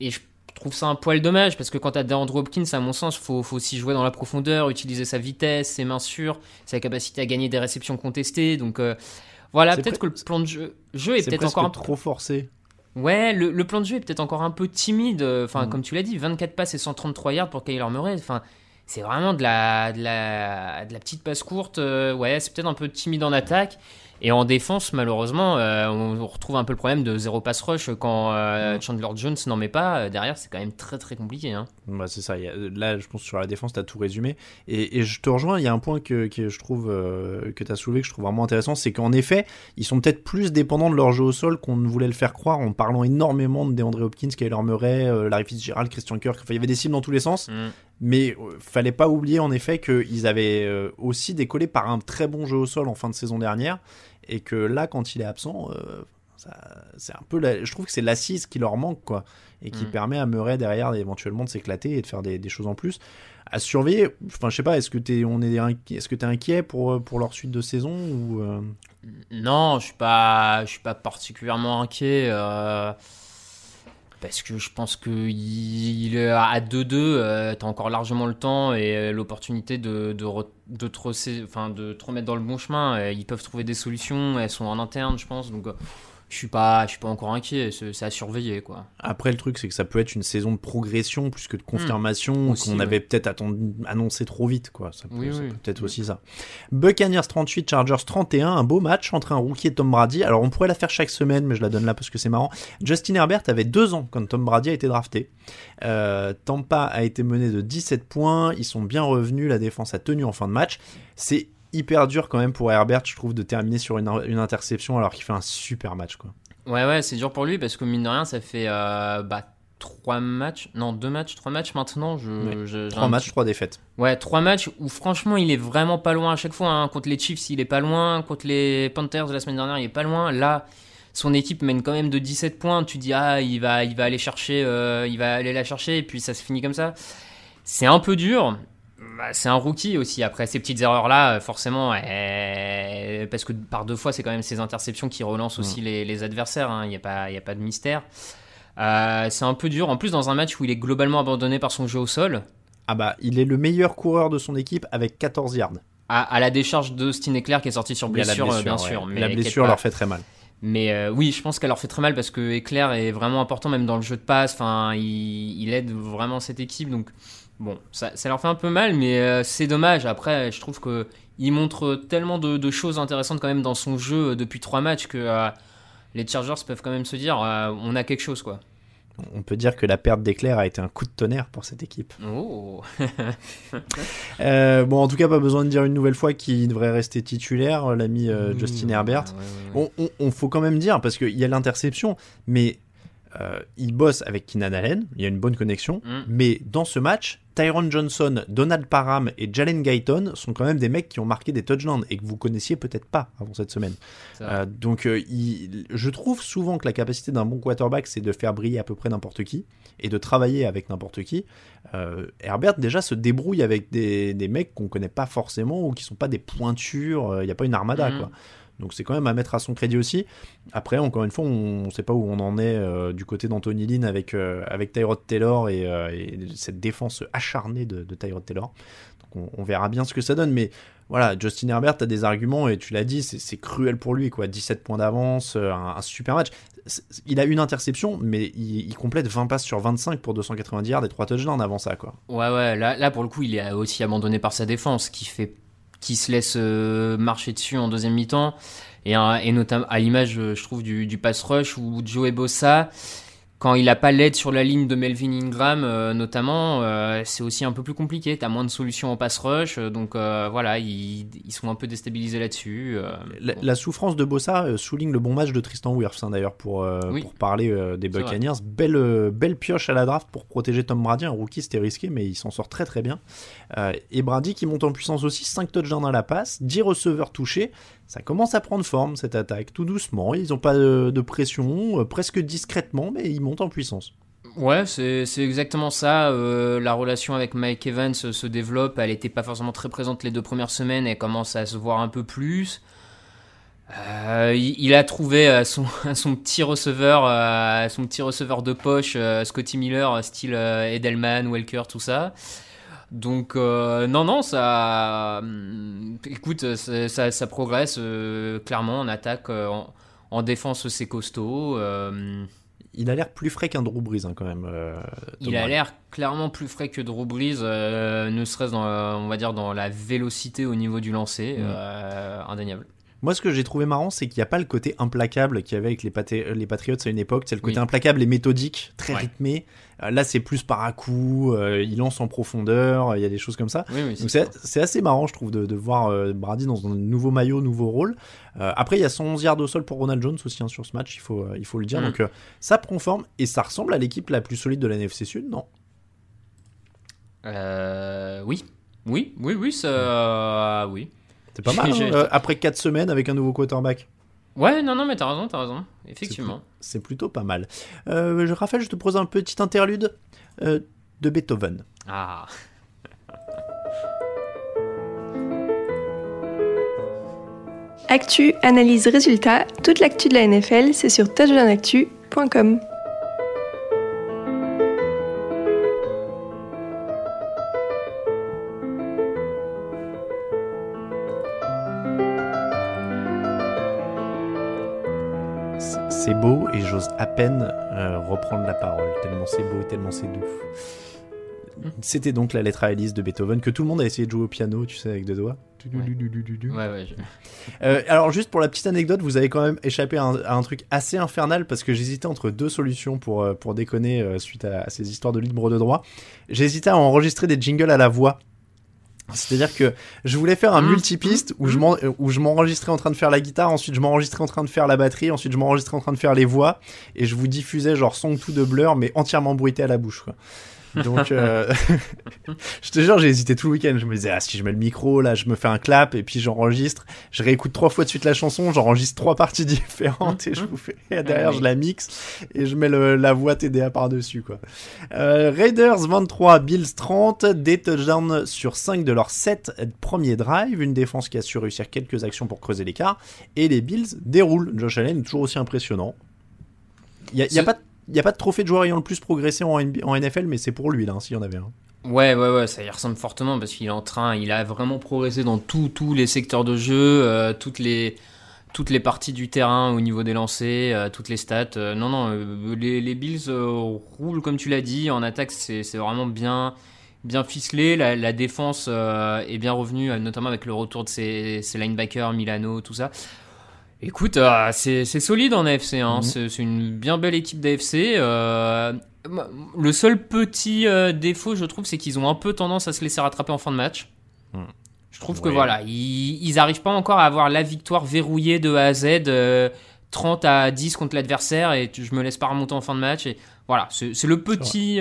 et je trouve ça un poil dommage parce que quand t'as DeAndre Hopkins, à mon sens, faut, faut aussi jouer dans la profondeur, utiliser sa vitesse, ses mains sûres, sa capacité à gagner des réceptions contestées. Donc euh, voilà, peut-être que le plan de jeu, jeu est peut-être encore un trop forcé. Ouais, le, le plan de jeu est peut-être encore un peu timide. Enfin, Mm. comme tu l'as dit, 24 passes et 133 yards pour Kyler Murray. Enfin, c'est vraiment de la, de la, de la petite passe courte. euh, ouais, c'est peut-être un peu timide en attaque. Et en défense, malheureusement, euh, on, retrouve un peu le problème de zéro pass rush quand euh, Chandler Jones n'en met pas. Euh, Derrière, c'est quand même très très compliqué. Hein. Bah, c'est ça. là, je pense que sur la défense, tu as tout résumé. Et, et je te rejoins, il y a un point que, que je trouve euh, que tu as soulevé, que je trouve vraiment intéressant, c'est qu'en effet, ils sont peut-être plus dépendants de leur jeu au sol qu'on ne voulait le faire croire en parlant énormément de DeAndre Hopkins, Kyler Murray, Larry Fitzgerald, Christian Kirk. Enfin, il y avait des cibles dans tous les sens. Mm. Mais fallait pas oublier en effet qu'ils avaient aussi décollé par un très bon jeu au sol en fin de saison dernière. Et que là, quand il est absent, euh, c'est un peu. la- je trouve que c'est l'assise qui leur manque, quoi. Et qui Mm. permet à Murray derrière éventuellement de s'éclater et de faire des, des choses en plus. À surveiller, enfin, je sais pas, est-ce que tu es, on est est-ce que t'es inquiet pour, euh, pour leur suite de saison ou. euh, Non, je suis pas, je suis pas particulièrement inquiet. euh, parce que je pense que il est à 2-2, euh, t'as encore largement le temps et euh, l'opportunité de, de, de, te de remettre dans le bon chemin. Ils peuvent trouver des solutions, elles sont en interne, je pense. Donc, euh, je suis pas, je suis pas encore inquiet. C'est à surveiller, quoi. Après, le truc, c'est que ça peut être une saison de progression plus que de confirmation Mmh. Aussi, qu'on ouais. avait peut-être attendu- annoncé trop vite, quoi. Ça peut, Oui, oui. peut peut-être aussi ça. Buccaneers 38, Chargers 31, un beau match entre un rookie et Tom Brady. Alors, on pourrait la faire chaque semaine, mais je la donne là parce que c'est marrant. Justin Herbert avait deux ans quand Tom Brady a été drafté. Euh, Tampa a été mené de 17 points. Ils sont bien revenus. La défense a tenu en fin de match. C'est hyper dur quand même pour Herbert, je trouve, de terminer sur une, une interception alors qu'il fait un super match, quoi. Ouais, ouais, c'est dur pour lui parce que mine de rien, ça fait euh, bah, trois matchs, non deux matchs, trois matchs maintenant. Je, Ouais. je- j'ai Trois un matchs, petit- trois défaites. Ouais, trois matchs où franchement il est vraiment pas loin à chaque fois. hein. Contre les Chiefs, il est pas loin. Contre les Panthers de la semaine dernière, il est pas loin. Là, son équipe mène quand même de 17 points. Tu dis ah il va, il va aller chercher, euh, il va aller la chercher et puis ça se finit comme ça. C'est un peu dur. Bah, c'est un rookie aussi. Après ces petites erreurs là, forcément, euh, parce que par deux fois c'est quand même ces interceptions qui relancent aussi les, les adversaires. hein. Il n'y a pas, il a pas de mystère. Euh, c'est un peu dur. En plus dans un match où il est globalement abandonné par son jeu au sol. Ah bah, il est le meilleur coureur de son équipe avec 14 yards. À, à la décharge de Eclair qui est sorti sur la blessure, euh, bien ouais. sûr. Mais la blessure leur fait très mal. Mais euh, oui, je pense qu'elle leur fait très mal parce que Eclair est vraiment important même dans le jeu de passe. Enfin, il, il aide vraiment cette équipe. Donc bon, ça, ça leur fait un peu mal, mais euh, c'est dommage. Après, je trouve que il montre tellement de, de choses intéressantes quand même dans son jeu depuis trois matchs que euh, les Chargers peuvent quand même se dire euh, on a quelque chose quoi. On peut dire que la perte d'éclair a été un coup de tonnerre pour cette équipe. Oh. Euh, bon, en tout cas, pas besoin de dire une nouvelle fois qu'il devrait rester titulaire, euh, l'ami euh, Justin Herbert. On, on- on faut quand même dire, parce qu'il y a l'interception, mais euh, il bosse avec Keenan Allen, il y a une bonne connexion, Mm. mais dans ce match, Tyron Johnson, Donald Parham et Jalen Guyton sont quand même des mecs qui ont marqué des touchdowns et que vous connaissiez peut-être pas avant cette semaine. Euh, donc, euh, il- je trouve souvent que la capacité d'un bon quarterback, c'est de faire briller à peu près n'importe qui et de travailler avec n'importe qui. Euh, Herbert déjà se débrouille avec des, des mecs qu'on connaît pas forcément ou qui sont pas des pointures. Il n'y a pas une armada Mhm. quoi. Donc c'est quand même à mettre à son crédit aussi. Après, encore une fois, on ne sait pas où on en est euh, du côté d'Anthony Lynn avec, euh, avec Tyrod Taylor et, euh, et cette défense acharnée de, Tyrod Taylor. Donc on, verra bien ce que ça donne. Mais voilà, Justin Herbert a des arguments et tu l'as dit, c'est cruel pour lui. quoi 17 points d'avance, un, super match. Il a une interception, mais il, complète 20 passes sur 25 pour 290 yards et 3 touchdowns avant ça. quoi. Ouais, ouais, là pour le coup, il est aussi abandonné par sa défense qui, fait, qui se laisse euh, marcher dessus en deuxième mi-temps. Et, euh, et notamment à l'image, euh, je trouve, du, du pass rush où Joe Bossa, quand il a pas l'aide sur la ligne de Melvin Ingram, euh, notamment, euh, c'est aussi un peu plus compliqué. T'as moins de solutions en pass rush. euh, donc euh, voilà, ils, ils sont un peu déstabilisés là-dessus. La, bon. la souffrance de Bossa souligne le bon match de Tristan Wirfs, hein, d'ailleurs, pour, Oui. pour parler des. Buccaneers. Belle, belle pioche à la draft pour protéger Tom Brady. Un rookie, c'était risqué, mais il s'en sort très très bien. Et Brady qui monte en puissance aussi, 5 touchdowns à la passe, 10 receveurs touchés. Ça commence à prendre forme cette attaque, tout doucement. Ils n'ont pas de, pression, euh, presque discrètement, mais ils montent en puissance. Ouais, c'est exactement ça. Euh, la relation avec Mike Evans se, se développe. Elle n'était pas forcément très présente les deux premières semaines. Elle commence à se voir un peu plus. Euh, il, a trouvé euh, son, petit receveur, euh, son petit receveur de poche, euh, Scotty Miller, style euh, Edelman, Welker, tout ça. Donc euh, non, non, ça, hum, écoute, ça, ça, ça progresse euh, clairement en attaque, euh, en, en défense c'est costaud. euh, Il a l'air plus frais qu'un Drew Brees, hein, quand même. euh, il a l'air clairement plus frais que Drew Brees, euh, ne serait-ce dans, euh, on va dire, dans la vélocité au niveau du lancer, Mm. euh, indéniable. Moi, ce que j'ai trouvé marrant, c'est qu'il n'y a pas le côté implacable qu'il y avait avec les, Patriots à une époque. C'est le côté Oui. implacable et méthodique, très Ouais. rythmé. Euh, là, c'est plus par à coup, euh, il lance en profondeur, il y a des choses comme ça. Oui, c'est assez marrant, je trouve, de, de voir euh, Brady dans un nouveau maillot, nouveau rôle. Euh, après, il y a 111 yards au sol pour Ronald Jones aussi hein, sur ce match, il faut, il faut le dire. Mm. Donc ça prend forme et ça ressemble à l'équipe la plus solide de la NFC Sud, non? Oui, oui, oui, oui, ça, oui. C'est pas mal, hein, euh, après 4 semaines avec un nouveau quarterback. Ouais, non, non, mais t'as raison, t'as raison, effectivement. C'est plutôt pas mal. Euh, je- Raphaël, je te propose un petit interlude euh, de Beethoven. Ah. Actu, analyse, résultat, toute l'actu de la NFL, c'est sur touchdownactu.com. j'ose à peine euh, reprendre la parole, tellement c'est beau et tellement c'est doux. C'était donc la lettre à Alice de Beethoven que tout le monde a essayé de jouer au piano, tu sais, avec deux doigts. Ouais, ouais, je- Euh, alors juste pour la petite anecdote, vous avez quand même échappé à un, à un truc assez infernal parce que j'hésitais entre deux solutions pour, euh, pour déconner euh, suite à, à ces histoires de libre de droit. J'hésitais à enregistrer des jingles à la voix. C'est-à-dire que je voulais faire un Mmh, multipiste où je m'en- où je m'enregistrais en train de faire la guitare, ensuite je m'enregistrais en train de faire la batterie, ensuite je m'enregistrais en train de faire les voix, et je vous diffusais genre Song tout de Blur, mais entièrement bruité à la bouche. Quoi. Donc, euh, je te jure, j'ai hésité tout le week-end. Je me disais, ah, si je mets le micro, là, je me fais un clap, et puis j'enregistre. Je réécoute trois fois de suite la chanson, j'enregistre trois parties différentes, et je vous fais, et derrière, je la mixe, et je mets le- la voix TDA par-dessus, quoi. Euh, Raiders 23, Bills 30, des touchdowns sur 5 de leurs 7 premiers drives, une défense qui a su réussir quelques actions pour creuser l'écart, et les Bills déroulent. Josh Allen toujours aussi impressionnant. Il n'y a, il y a pas de- il y a pas de trophée de joueur ayant le plus progressé en, NFL, mais c'est pour lui, là, hein, s'il y en avait un. Ouais, ouais, ouais, ça y ressemble fortement parce qu'il est en train, il a vraiment progressé dans tous les secteurs de jeu, euh, toutes les toutes les parties du terrain au niveau des lancers, euh, toutes les stats. Euh, non, non, les, Bills roulent comme tu l'as dit. En attaque, c'est vraiment bien bien ficelé. La, défense est bien revenue, notamment avec le retour de ses linebackers, Milano, tout ça. Écoute, euh, c'est solide en AFC. Hein. Mhm. C'est une bien belle équipe d'AFC. Euh, le seul petit euh, défaut, je trouve, c'est qu'ils ont un peu tendance à se laisser rattraper en fin de match. Hmm. Je trouve que voilà, ils, ils arrivent pas encore à avoir la victoire verrouillée de A à Z, euh, 30 à 10 contre l'adversaire, et je me laisse pas remonter en fin de match. Et voilà, c'est le petit,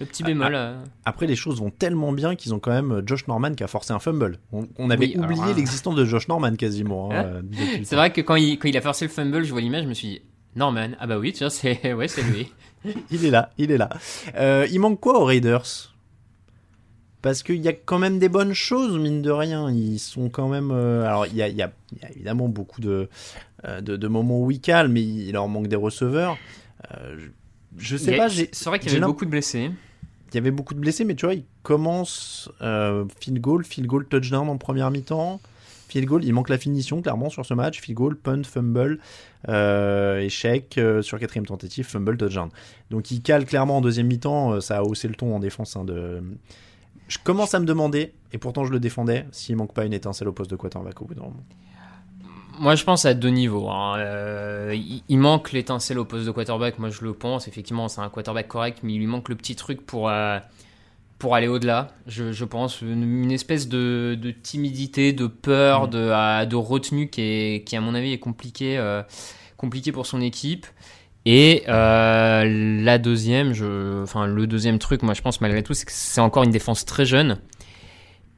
le petit bémol. Euh. Après, les choses vont tellement bien qu'ils ont quand même euh, Josh Norman qui a forcé un fumble. On, on avait Oui, oublié hein. l'existence de Josh Norman quasiment. hein, euh, C'est vrai que quand il, quand il a forcé le fumble, je vois l'image, je me suis dit, Norman, ah bah oui, tiens, c'est ouais, lui. Il est là, il est là. Euh, il manque quoi aux Raiders? Parce qu'il y a quand même des bonnes choses, mine de rien. Ils sont quand même. euh, alors, il y a, y y évidemment beaucoup de, de, de moments où ils calment, mais il leur manque des receveurs. Euh, je, je sais a- pas. C'est vrai qu'il y avait beaucoup de blessés. Il y avait beaucoup de blessés, mais tu vois, ils commencent euh, field goal, field goal, touchdown en première mi-temps. Field goal, il manque la finition clairement sur ce match. Field goal, punt, fumble, euh, échec euh, sur quatrième tentative, fumble, touchdown. Donc il cale clairement en deuxième mi-temps. ça a haussé le ton en défense. hein, de... Je commence à me demander, et pourtant je le défendais, s'il manque pas une étincelle au poste de quarterback au bout d'un moment. Moi, je pense à deux niveaux. hein. Euh, il, il manque l'étincelle au poste de quarterback. Moi, je le pense. Effectivement, c'est un quarterback correct, mais il lui manque le petit truc pour, euh, pour aller au-delà. Je, je pense une, une espèce de, de timidité, de peur, de, à- de retenue qui, est, qui, à mon avis, est compliqué, euh, compliqué pour son équipe. Et la deuxième, je, enfin le deuxième truc, moi je pense malgré tout, c'est que c'est encore une défense très jeune.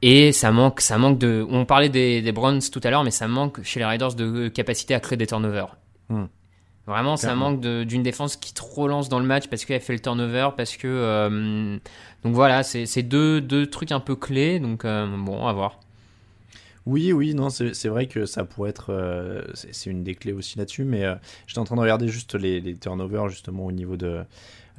Et ça manque, ça manque de. On parlait des, des Browns tout à l'heure, mais ça manque chez les Raiders de capacité à créer des turnovers. Hmm. Vraiment, ça manque d'une défense qui te relance dans le match parce qu'elle fait le turnover, parce que. euh, donc voilà, c'est deux, deux trucs un peu clés. Donc euh, bon, à voir. Oui, oui, non, c'est vrai que ça pourrait être. euh, c'est une des clés aussi là-dessus, mais euh, j'étais en train de regarder juste les, les turnovers justement au niveau de.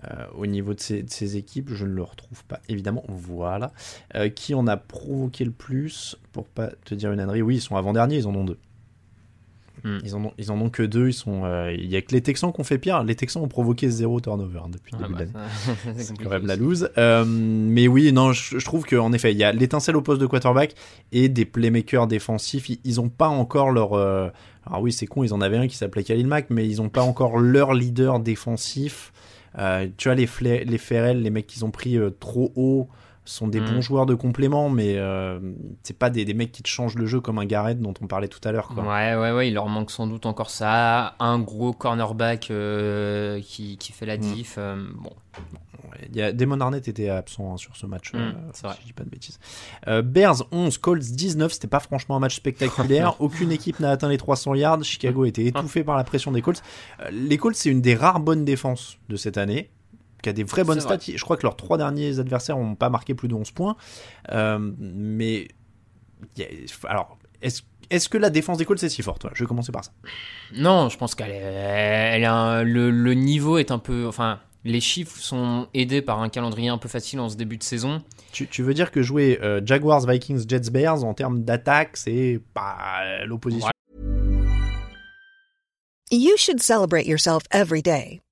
Euh, au niveau de ces, de ces équipes, je ne le retrouve pas, évidemment. Voilà. Euh, qui en a provoqué le plus Pour pas te dire une ânerie, oui, ils sont avant-derniers, ils en ont deux. Hmm. Ils, en ont, ils en ont que deux. Ils sont. euh, Il y a que les Texans qui ont fait pire. Les Texans ont provoqué zéro turnover hein, depuis le Ah début bah, de l'année. ça- c'est quand même la loose. Mais oui, non, je, je trouve qu'en effet, il y a l'étincelle au poste de quarterback et des playmakers défensifs. Ils, ils ont pas encore leur. alors oui, c'est con, ils en avaient un qui s'appelait Khalil Mack, mais ils ont pas encore leur leader défensif. Euh, tu vois, les, les les mecs qu'ils ont pris euh, trop haut, sont des Mm. bons joueurs de complément, mais euh, c'est pas des, des mecs qui te changent le jeu comme un Garrett dont on parlait tout à l'heure. quoi. Ouais, ouais, ouais, il leur manque sans doute encore ça. Un gros cornerback euh, qui, qui fait la Mm. diff. euh, bon, Il y a Damon Arnett était absent hein, sur ce match, Mm, c'est vrai. si je dis pas de bêtises. Bears 11, Colts 19, c'était pas franchement un match spectaculaire. Aucune équipe n'a atteint les 300 yards. Chicago a été étouffé par la pression des Colts. Les Colts, c'est une des rares bonnes défenses de cette année qui a des vraies bonnes vrai. stats. Je crois que leurs trois derniers adversaires n'ont pas marqué plus de 11 points. Euh, mais alors, est-ce est-ce que la défense des Colts est si forte? Voilà, Je vais commencer par ça. Non, je pense qu'elle est, elle le, le niveau est un peu, enfin, les chiffres sont aidés par un calendrier un peu facile en ce début de saison. Tu, tu veux dire que jouer euh, Jaguars, Vikings, Jets, Bears en termes d'attaque, c'est pas l'opposition? You should celebrate yourself every day,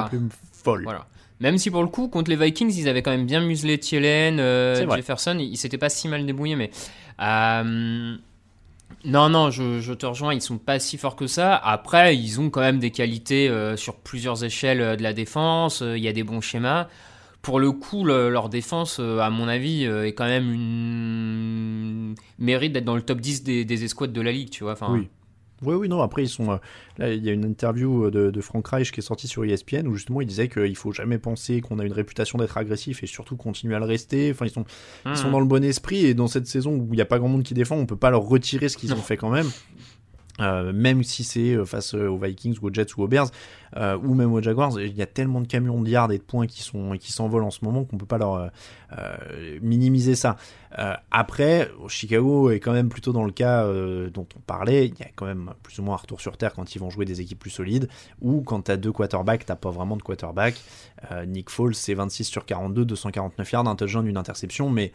Un peu folle. Voilà. Même si pour le coup, contre les Vikings, ils avaient quand même bien muselé Thielen, euh. Jefferson, ils s'étaient pas si mal débrouillés, mais. euh, non, non, je, je te rejoins, ils sont pas si forts que ça. Après, ils ont quand même des qualités euh, sur plusieurs échelles de la défense, il y a des bons schémas. Pour le coup, le- leur défense, à mon avis, est quand même une. mérite d'être dans le top 10 des, des escouades de la ligue, tu vois. Enfin, Oui. Oui, oui, non, après, ils sont. euh, là, il y a une interview euh, de, de Frank Reich qui est sortie sur ESPN où justement il disait qu'il faut jamais penser qu'on a une réputation d'être agressif et surtout continuer à le rester. Enfin, ils sont, ils sont Mhm. dans le bon esprit et dans cette saison où il n'y a pas grand monde qui défend, on peut pas leur retirer ce qu'ils ont fait quand même. Euh, même si c'est euh, face euh, aux Vikings ou aux Jets ou aux Bears ou même aux Jaguars, il y a tellement de camions de yards et de points qui sont qui s'envolent en ce moment qu'on peut pas leur minimiser ça. Après, Chicago est quand même plutôt dans le cas dont on parlait. Il y a quand même plus ou moins un retour sur terre quand ils vont jouer des équipes plus solides ou quand t'as deux quarterbacks, t'as pas vraiment de quarterback. Nick Foles, c'est 26 sur 42, 249 yards, un touchdown, une interception, mais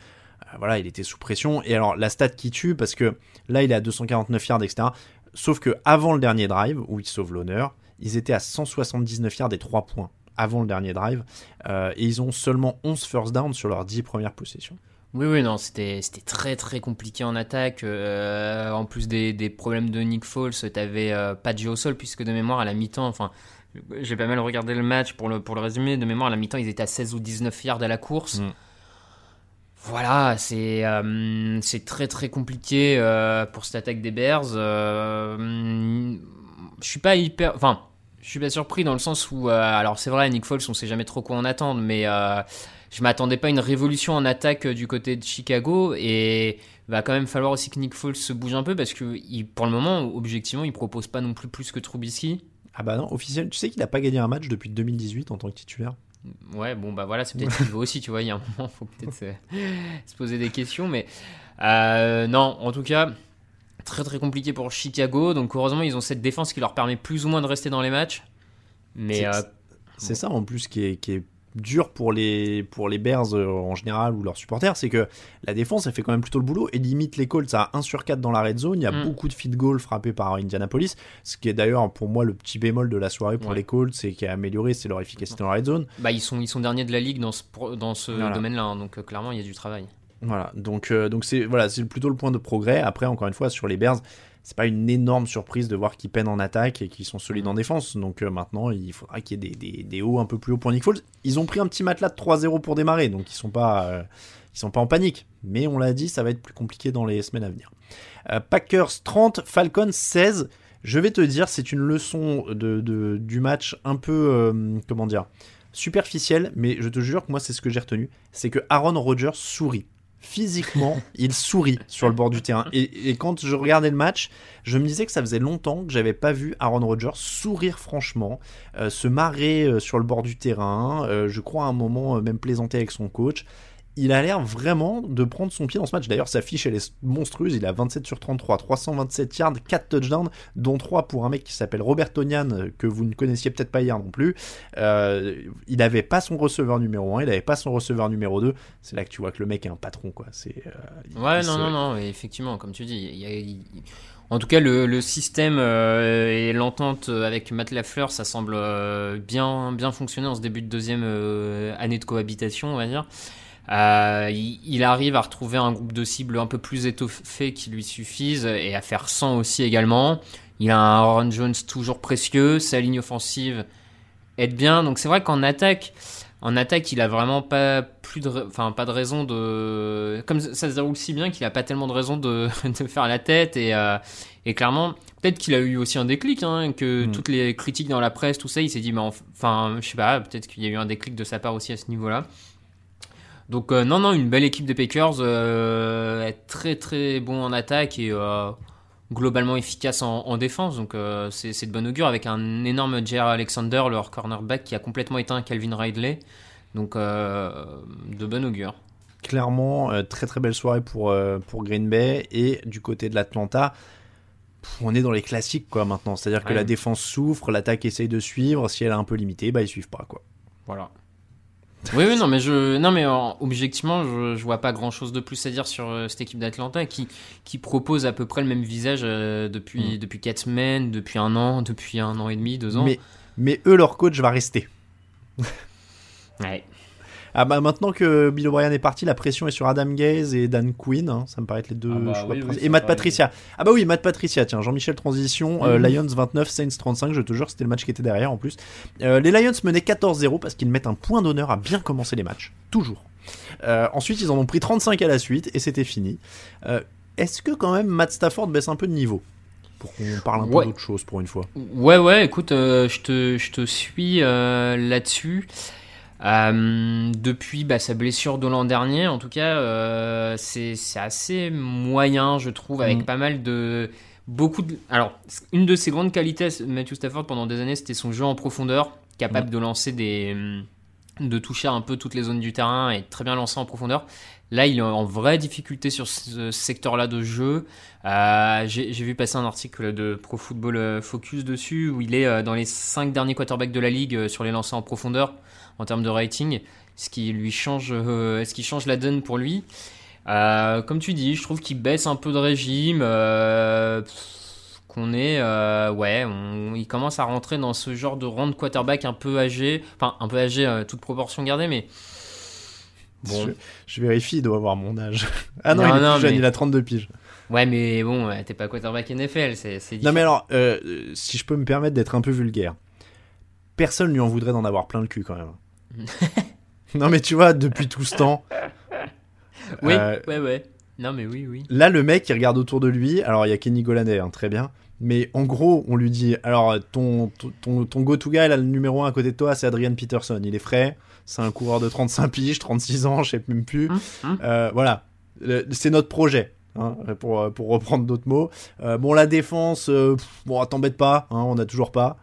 voilà, il était sous pression. Et alors, la stat qui tue, parce que là, il est à 249 yards, etc. Sauf que avant le dernier drive, où il sauve l'honneur, ils étaient à 179 yards et 3 points avant le dernier drive. Euh, et ils ont seulement 11 first down sur leurs 10 premières possessions. Oui, oui, non, c'était c'était très très compliqué en attaque. Euh, en plus des, des problèmes de Nick Foles, t'avais euh, pas de jeu au sol, puisque de mémoire à la mi-temps, enfin, j'ai pas mal regardé le match pour le, pour le résumer. De mémoire à la mi-temps, ils étaient à 16 ou 19 yards à la course. Mm. Voilà, c'est euh, c'est très très compliqué euh, pour cette attaque des Bears. Euh, je suis pas hyper. Enfin, je suis pas surpris dans le sens où. alors, c'est vrai, Nick Foles, on sait jamais trop quoi en attendre, mais je m'attendais pas à une révolution en attaque du côté de Chicago et va quand même falloir aussi que Nick Foles se bouge un peu parce que pour le moment, objectivement, il propose pas non plus plus que Trubisky. Ah bah non, officiel, tu sais qu'il n'a pas gagné un match depuis 2018 en tant que titulaire Ouais, bon, bah voilà, c'est peut-être veut aussi, tu vois. Il y a un moment, faut peut-être se, se poser des questions. Mais euh, non, en tout cas, très très compliqué pour Chicago. Donc, heureusement, ils ont cette défense qui leur permet plus ou moins de rester dans les matchs. Mais C'est- euh, ça en plus qui est, qui est dur pour les, pour les Bears euh, en général ou leurs supporters, c'est que la défense elle fait quand même plutôt le boulot et limite les Colts à 1 sur 4 dans la red zone. Il y a Mm. beaucoup de feed goals frappés par Indianapolis, ce qui est d'ailleurs pour moi le petit bémol de la soirée pour Ouais. les Colts, c'est qui a amélioré, c'est leur efficacité dans la red zone. bah, ils, sont, ils sont derniers de la ligue dans ce, dans ce Voilà. domaine-là. hein. donc, euh, clairement, il y a du travail. Voilà, donc euh, donc c'est voilà, c'est plutôt le point de progrès. Après, encore une fois, sur les Bears, c'est pas une énorme surprise de voir qu'ils peinent en attaque et qu'ils sont solides en défense. Donc euh, maintenant, il faudra qu'il y ait des, des, des hauts un peu plus hauts pour Nick Foles. Ils ont pris un petit matelas de 3-0 pour démarrer, donc ils sont pas euh, ils sont pas en panique. Mais on l'a dit, ça va être plus compliqué dans les semaines à venir. Euh, Packers 30, Falcons 16. Je vais te dire, c'est une leçon de, de- du match un peu comment dire superficielle, mais je te jure que moi c'est ce que j'ai retenu, c'est que Aaron Rodgers sourit physiquement, il sourit sur le bord du terrain. Et, quand je regardais le match, je me disais que ça faisait longtemps que j'avais pas vu Aaron Rodgers sourire franchement, euh, se marrer euh, sur le bord du terrain. euh, je crois à un moment même plaisanter avec son coach. Il a l'air vraiment de prendre son pied dans ce match. D'ailleurs, sa fiche, elle est monstrueuse. Il a 27 sur 33, 327 yards, 4 touchdowns, dont 3 pour un mec qui s'appelle Robert Tonian, que vous ne connaissiez peut-être pas hier non plus. Euh, il n'avait pas son receveur numéro 1, il n'avait pas son receveur numéro 2. C'est là que tu vois que le mec est un patron, quoi. C'est, euh, Ouais, non, se- non, non, effectivement, comme tu dis, il y a- il- en tout cas, le, le système euh, et l'entente avec Matt Lafleur, ça semble bien, bien fonctionner en ce début de deuxième année de cohabitation, on va dire. Euh, il, il arrive à retrouver un groupe de cibles un peu plus étoffé qui lui suffisent et à faire 100 aussi également. Il a un Aaron Jones toujours précieux, sa ligne offensive aide bien. Donc c'est vrai qu'en attaque, en attaque, il a vraiment pas plus de, enfin pas de raison de, comme ça se déroule si bien qu'il a pas tellement de raison de, de faire la tête et, euh, et clairement, peut-être qu'il a eu aussi un déclic, hein, que Mm. toutes les critiques dans la presse, tout ça, il s'est dit, mais enf- enfin, je sais pas, peut-être qu'il y a eu un déclic de sa part aussi à ce niveau-là. Donc euh, non, non, une belle équipe des Packers, euh, est très très bon en attaque et euh, globalement efficace en, en défense. Donc euh, c'est de bon augure avec un énorme J.R. Alexander, leur cornerback, qui a complètement éteint Calvin Ridley. Donc de bon augure. Clairement, très très belle soirée pour, pour Green Bay. Et du côté de l'Atlanta, on est dans les classiques quoi maintenant. C'est-à-dire que la défense souffre, l'attaque essaye de suivre. Si elle est un peu limitée, bah ils suivent pas quoi. Voilà. Oui, oui, non, mais je, non, mais objectivement, je, je vois pas grand chose de plus à dire sur euh, cette équipe d'Atlanta qui, qui propose à peu près le même visage euh, depuis, Mm. depuis 4 semaines, depuis un an, depuis un an et demi, deux ans. Mais, mais eux, leur coach va rester. Ouais. Ah bah maintenant que Bill O'Brien est parti, la pression est sur Adam Gaze et Dan Quinn. hein, ça me paraît être les deux Ah bah choix oui, oui, et Matt Patricia. Ah bah oui, Matt Patricia. Tiens, Jean-Michel Transition. euh, Mhm. Lions 29, Saints 35. Je te jure, c'était le match qui était derrière en plus. Euh, les Lions menaient 14-0 parce qu'ils mettent un point d'honneur à bien commencer les matchs. Toujours. Euh, ensuite, ils en ont pris 35 à la suite et c'était fini. Euh, Est-ce que quand même Matt Stafford baisse un peu de niveau? Pour qu'on parle un Ouais. peu d'autre chose pour une fois Ouais, ouais, écoute, je, te, je te suis là-dessus. Euh, depuis bah, sa blessure de l'an dernier, en tout cas, euh, c'est assez moyen, je trouve, avec Mm. pas mal de. Beaucoup de. Alors, une de ses grandes qualités, Matthew Stafford, pendant des années, c'était son jeu en profondeur, capable de lancer des. de toucher un peu toutes les zones du terrain et très bien lancer en profondeur. Là, il est en vraie difficulté sur ce secteur-là de jeu. Euh, J'ai vu passer un article de Pro Football Focus dessus où il est dans les 5 derniers quarterbacks de la ligue sur les lancers en profondeur en termes de rating, ce qui lui change, euh, ce qui change la donne pour lui. Euh, comme tu dis, je trouve qu'il baisse un peu de régime. euh, qu'on est, euh, ouais, on- il commence à rentrer dans ce genre de rang de quarterback un peu âgé, enfin un peu âgé, toute proportion gardée, mais bon. je, je vérifie, il doit avoir mon âge. ah non, Non, il est non, plus jeune, mais- il a 32 piges. Ouais, mais bon, t'es pas quarterback NFL, c'est Non mais alors, euh, si je peux me permettre d'être un peu vulgaire, personne lui en voudrait d'en avoir plein le cul quand même. non mais tu vois, depuis tout ce temps, Oui, euh, ouais, ouais. Non, mais oui, oui. là le mec il regarde autour de lui, alors il y a Kenny Golladay, hein, très bien, mais en gros on lui dit, alors ton, ton, ton, go-to guy, là le numéro 1 à côté de toi c'est Adrian Peterson, il est frais, c'est un coureur de 35 piges, 36 ans, je sais même plus, Hum, hum. Euh, voilà, c'est notre projet. Hein, pour, pour reprendre d'autres mots. Euh, bon, la défense, euh, bon, t'embête pas, hein, on a toujours pas.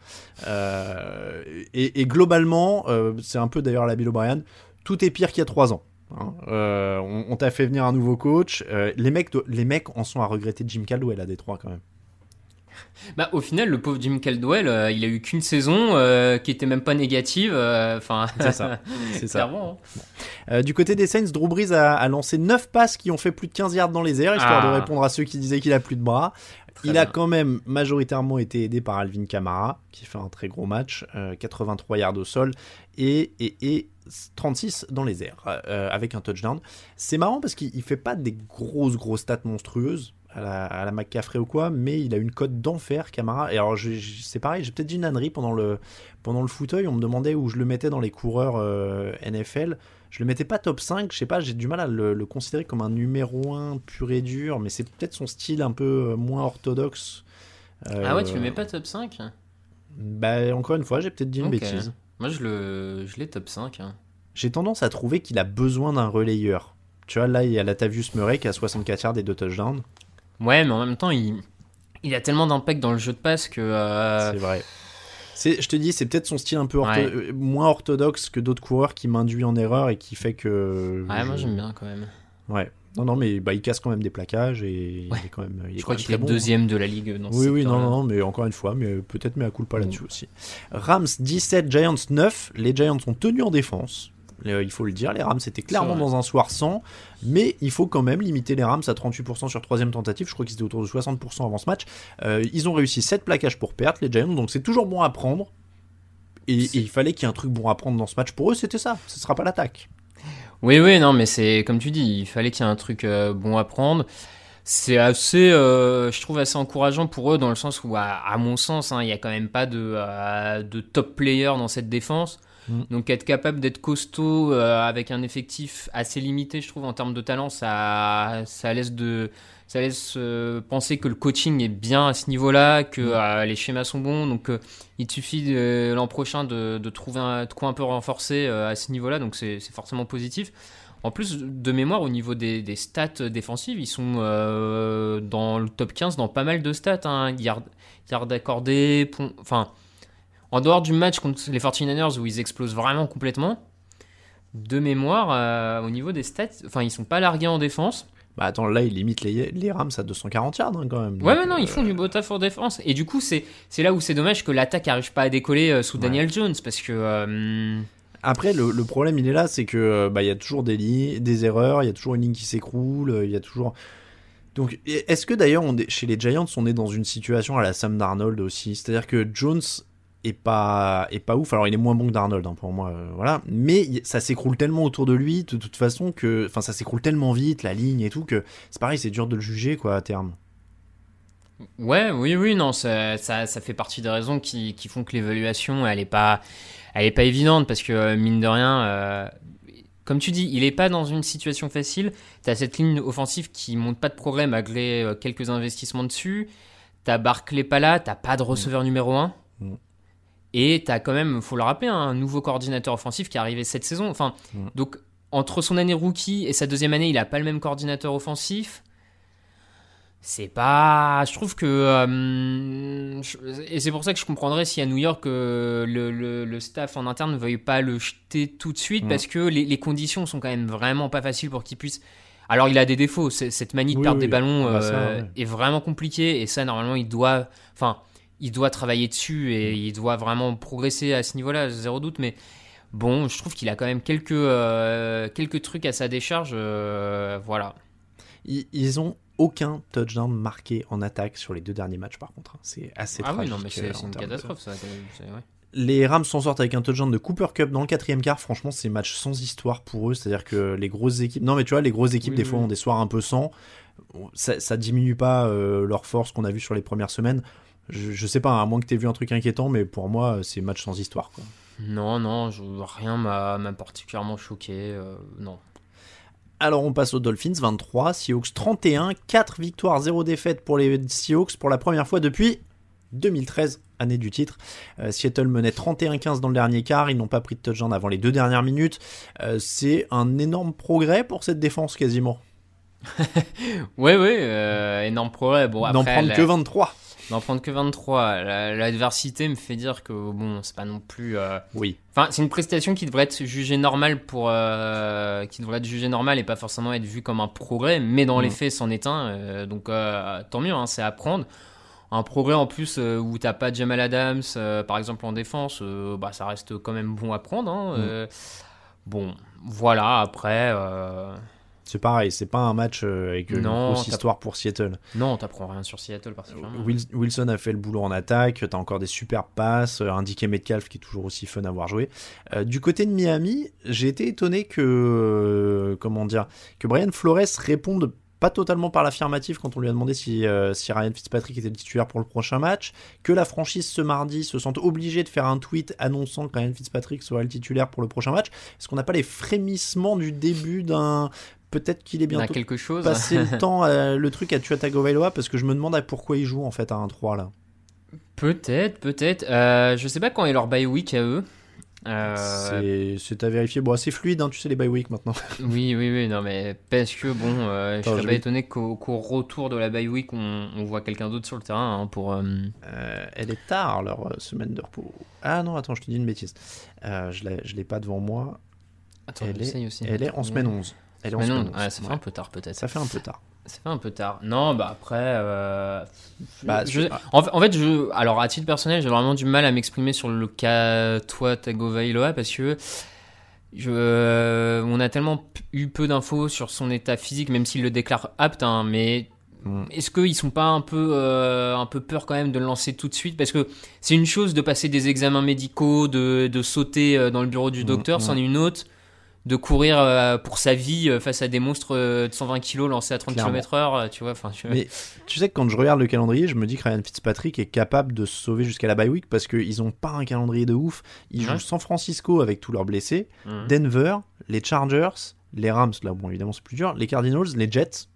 Euh, et, globalement, euh, c'est un peu d'ailleurs la Bill O'Brien, tout est pire qu'il y a trois ans. hein. Euh, on t'a fait venir un nouveau coach. euh, les, mecs, les mecs en sont à regretter Jim Caldwell à Détroit quand même. Bah, au final, le pauvre Jim Caldwell, euh, il a eu qu'une saison euh, qui était même pas négative. euh, Enfin, C'est ça. C'est ça. clairement. hein. Euh, du côté des Saints, Drew Brees a, a lancé 9 passes qui ont fait plus de 15 yards dans les airs, histoire Ah. de répondre à ceux qui disaient qu'il a plus de bras. Très il a quand même majoritairement été aidé par Alvin Kamara, qui fait un très gros match, euh, 83 yards au sol et, et, et 36 dans les airs, euh, avec un touchdown. C'est marrant parce qu'il il fait pas des grosses, grosses stats monstrueuses à la, à la McCaffrey ou quoi, mais il a une cote d'enfer, Camara. Et alors, c'est pareil, j'ai peut-être dit une ânerie pendant le, pendant le fauteuil. On me demandait où je le mettais dans les coureurs euh, NFL. Je le mettais pas top 5, je sais pas, j'ai du mal à le, le considérer comme un numéro 1 pur et dur, mais c'est peut-être son style un peu euh, moins orthodoxe. Ah ouais, tu Euh, le mets pas top 5 Bah, encore une fois, j'ai peut-être dit une bêtise. Moi, je le, je l'ai top 5. hein. J'ai tendance à trouver qu'il a besoin d'un relayeur. Tu vois, là, il y a Latavius Murray qui a 64 yards et 2 touchdowns. Ouais, mais en même temps, il, il a tellement d'impact dans le jeu de passe que. euh, C'est vrai. Je te dis, c'est peut-être son style un peu ortho- Ouais. euh, moins orthodoxe que d'autres coureurs qui m'induit en erreur et qui fait que. Ouais, moi j'aime bien quand même. Ouais. Non, non, mais bah, il casse quand même des plaquages et il est quand même. il est Je crois qu'il est bon, hein. deuxième de la ligue dans ce Oui, oui, non, non, mais encore une fois, mais euh, peut-être mais à coup pas là-dessus aussi. Rams 17, Giants 9. Les Giants ont tenu en défense. Euh, il faut le dire, les Rams étaient clairement dans un soir sans, mais il faut quand même limiter les Rams à 38% sur troisième tentative. Je crois qu'ils étaient autour de 60% avant ce match. Euh, ils ont réussi 7 plaquages pour perdre, les Giants, donc c'est toujours bon à prendre. Et, et il fallait qu'il y ait un truc bon à prendre dans ce match. Pour eux, c'était ça. Ce sera pas l'attaque. Oui, oui, non, mais c'est comme tu dis, il fallait qu'il y ait un truc euh, bon à prendre. C'est assez, euh, je trouve assez encourageant pour eux dans le sens où, à, à mon sens, hein, il y a quand même pas de, de top player dans cette défense. Mm. Donc être capable d'être costaud euh, avec un effectif assez limité, je trouve, en termes de talent, ça, ça laisse de ça laisse euh, penser que le coaching est bien à ce niveau-là, que Mm. euh, les schémas sont bons. Donc euh, il suffit l'an prochain de, de trouver un, de quoi un peu renforcer euh, à ce niveau-là. Donc c'est forcément positif. En plus, de mémoire, au niveau des, des stats défensives, ils sont dans le top 15 dans pas mal de stats. Hein. Yard, yard accordé, pon- enfin, en dehors du match contre les 49ers où ils explosent vraiment complètement, de mémoire, euh, au niveau des stats, enfin, ils sont pas largués en défense. Bah attends, là, il limite les, les Rams à 240 yards hein, quand même. Ouais, mais non, ils euh, font du beau taf en défense. Et du coup, c'est là où c'est dommage que l'attaque arrive pas à décoller euh, sous Daniel Jones parce que. euh, Après, le, le problème, il est là, c'est que bah, y a toujours des, des erreurs, il y a toujours une ligne qui s'écroule, il y a toujours. Donc, est-ce que d'ailleurs, chez les Giants, on est dans une situation à la Sam Darnold aussi? C'est-à-dire que Jones est pas, est pas ouf. Alors, il est moins bon que Darnold, hein, pour moi, euh, voilà. Mais ça s'écroule tellement autour de lui, de toute façon, que. Enfin, ça s'écroule tellement vite, la ligne et tout, que c'est pareil, c'est dur de le juger, quoi, à terme. Ouais, oui, oui, non, ça, ça, ça fait partie des raisons qui, qui font que l'évaluation, elle est pas, elle est pas évidente parce que euh, mine de rien, euh, comme tu dis, il est pas dans une situation facile. T'as cette ligne offensive qui monte pas de progrès malgré quelques investissements dessus. T'as Barclay pas là, t'as pas de receveur numéro 1. Mm. Et t'as quand même, faut le rappeler, un nouveau coordinateur offensif qui est arrivé cette saison. Enfin, Mm. donc entre son année rookie et sa deuxième année, il a pas le même coordinateur offensif. C'est pas. Je trouve que. euh, je- et c'est pour ça que je comprendrais si à New York euh, le, le- le staff en interne ne veuille pas le jeter tout de suite Mm. parce que les, les conditions sont quand même vraiment pas faciles pour qu'il puisse. Alors il a des défauts. Cette manie de Oui, perdre oui. des ballons Ah bah ça, euh, ouais. est vraiment compliquée et ça normalement il doit. Enfin, il doit travailler dessus Mm. et il doit vraiment progresser à ce niveau-là, zéro doute. Mais bon, je trouve qu'il a quand même quelques, euh, quelques trucs à sa décharge. euh, voilà. Ils, ont aucun touchdown marqué en attaque sur les deux derniers matchs, par contre. hein. C'est assez Ah oui, tragique. non, mais euh, c'est c'est une de- catastrophe ça. ouais. Les Rams s'en sortent avec un touchdown de Cooper Cup dans le quatrième quart. Franchement, c'est match sans histoire pour eux. C'est-à-dire que les grosses équipes. Non, mais tu vois, les grosses équipes, Oui, des oui, fois, oui. ont des soirs un peu sans. Ça, ça diminue pas euh, leur force qu'on a vu sur les premières semaines. Je, je sais pas, à moins que tu aies vu un truc inquiétant, mais pour moi, c'est match sans histoire. Quoi. Non, non, je- rien m'a particulièrement choqué. euh, non. Alors, on passe aux Dolphins 23, Seahawks 31, 4 victoires, 0 défaite pour les Seahawks pour la première fois depuis 2013, année du titre. Euh, Seattle menait 31-15 dans le dernier quart, ils n'ont pas pris de touchdown avant les deux dernières minutes. Euh, c'est un énorme progrès pour cette défense quasiment. Ouais, euh, énorme progrès. Bon, N'en prendre la- que 23. N'en prendre que 23. La- L'adversité me fait dire que, bon, c'est pas non plus. euh, Oui. Enfin, c'est une prestation qui devrait être jugée normale pour. euh, qui devrait être jugée normale et pas forcément être vue comme un progrès, mais dans les Mm. faits, c'en est un. euh, donc, tant mieux, hein, c'est à prendre. Un progrès en plus où t'as pas Jamal Adams, par exemple en défense, bah, ça reste quand même bon à prendre. hein, Mm. bon, voilà, après. C'est pareil, c'est pas un match euh, avec une grosse histoire pour Seattle. Non, t'apprends rien sur Seattle particulièrement. Wilson a fait le boulot en attaque, t'as encore des super passes, euh, DK Metcalf qui est toujours aussi fun à voir jouer. Euh, du côté de Miami, j'ai été étonné que, euh, comment dire, que Brian Flores réponde pas totalement par l'affirmative quand on lui a demandé si, euh, si Ryan Fitzpatrick était le titulaire pour le prochain match, que la franchise ce mardi se sente obligée de faire un tweet annonçant que Ryan Fitzpatrick serait le titulaire pour le prochain match. Est-ce qu'on n'a pas les frémissements du début d'un... Peut-être qu'il est On a bientôt quelque chose. passer le temps, euh, le truc à Tua Tagovailoa parce que je me demande à pourquoi il joue en fait à 1-3 là. Peut-être, peut-être. Euh, je sais pas quand est leur bye week à eux. Euh, C'est- à vérifier. Bon, c'est fluide, hein, tu sais les bye week maintenant. Oui, oui, oui, non, mais parce que bon, euh, Attends, je serais je pas vais- étonné qu'au retour de la bye week, on, on voit quelqu'un d'autre sur le terrain hein, pour. euh, Euh, elle est tard leur semaine de repos. Ah non, attends, je te dis une bêtise. Je l'ai pas devant moi. Attends, elle, j'essaye est, aussi. elle est en semaine 11. Elle est en Mais non, semaine 11. ouais, ça fait ouais. un peu tard peut-être. Ça fait un peu tard. Ça fait un peu tard. Non, bah après. euh, Bah, je- en, fait- en fait, je, alors à titre personnel, j'ai vraiment du mal à m'exprimer sur le cas toi Tagovailoa parce que je, on a tellement eu peu d'infos sur son état physique, même s'il le déclare apte, hein, mais Mm. est-ce qu'ils sont pas un peu, euh, un peu peur quand même de le lancer tout de suite? Parce que c'est une chose de passer des examens médicaux, de, de sauter euh, dans le bureau du Mm, docteur, mm. c'en est une autre de courir euh, pour sa vie euh, face à des monstres euh, de 120 kg lancés à 30 Clairement. km/h, tu vois. Je- Mais tu sais que quand je regarde le calendrier, je me dis que Ryan Fitzpatrick est capable de se sauver jusqu'à la bye week parce qu'ils ont pas un calendrier de ouf. Ils Ouais. jouent San Francisco avec tous leurs blessés, Mhm. Denver, les Chargers, les Rams, là bon évidemment c'est plus dur, les Cardinals, les Jets.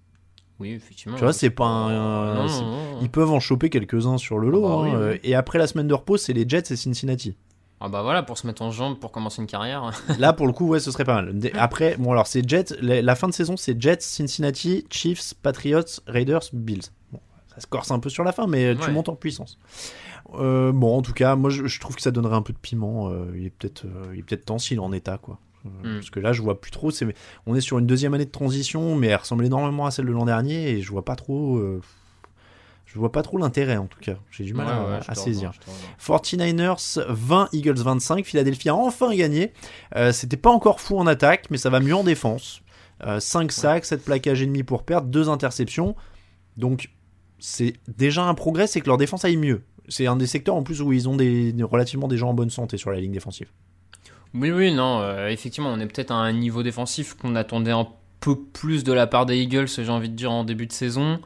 Oui, effectivement. Tu vois, c'est pas un. Non, c'est- non, non. Ils peuvent en choper quelques-uns sur le lot. Ah bah hein, oui, oui. Et après la semaine de repos, c'est les Jets et Cincinnati. Ah bah voilà, pour se mettre en jambe, pour commencer une carrière. Là, pour le coup, ouais, ce serait pas mal. Après, bon, alors, c'est Jets. La, fin de saison, c'est Jets, Cincinnati, Chiefs, Patriots, Raiders, Bills. Bon, ça se corse un peu sur la fin, mais euh, tu Ouais. montes en puissance. Euh, bon, en tout cas, moi, je, je trouve que ça donnerait un peu de piment. euh, il est peut-être euh, est peut-être temps s'il est en état, quoi. Mm. Parce que là, je vois plus trop. c'est- On est sur une deuxième année de transition, mais elle ressemble énormément à celle de l'an dernier, et je vois pas trop. Euh, Je vois pas trop l'intérêt, en tout cas. J'ai du mal Ouais, à, ouais, saisir. rejoins, je te rejoins. 49ers 20, Eagles 25. Philadelphie a enfin gagné. Euh, C'était pas encore fou en attaque, mais ça va mieux en défense. 5 sacs, 7 plaquages et demi pour perdre, 2 interceptions. Donc c'est déjà un progrès, c'est que leur défense aille mieux. C'est un des secteurs en plus où ils ont des- relativement des gens en bonne santé sur la ligne défensive. Oui, oui, non, euh, effectivement, on est peut-être à un niveau défensif qu'on attendait un peu plus de la part des Eagles, j'ai envie de dire, en début de saison.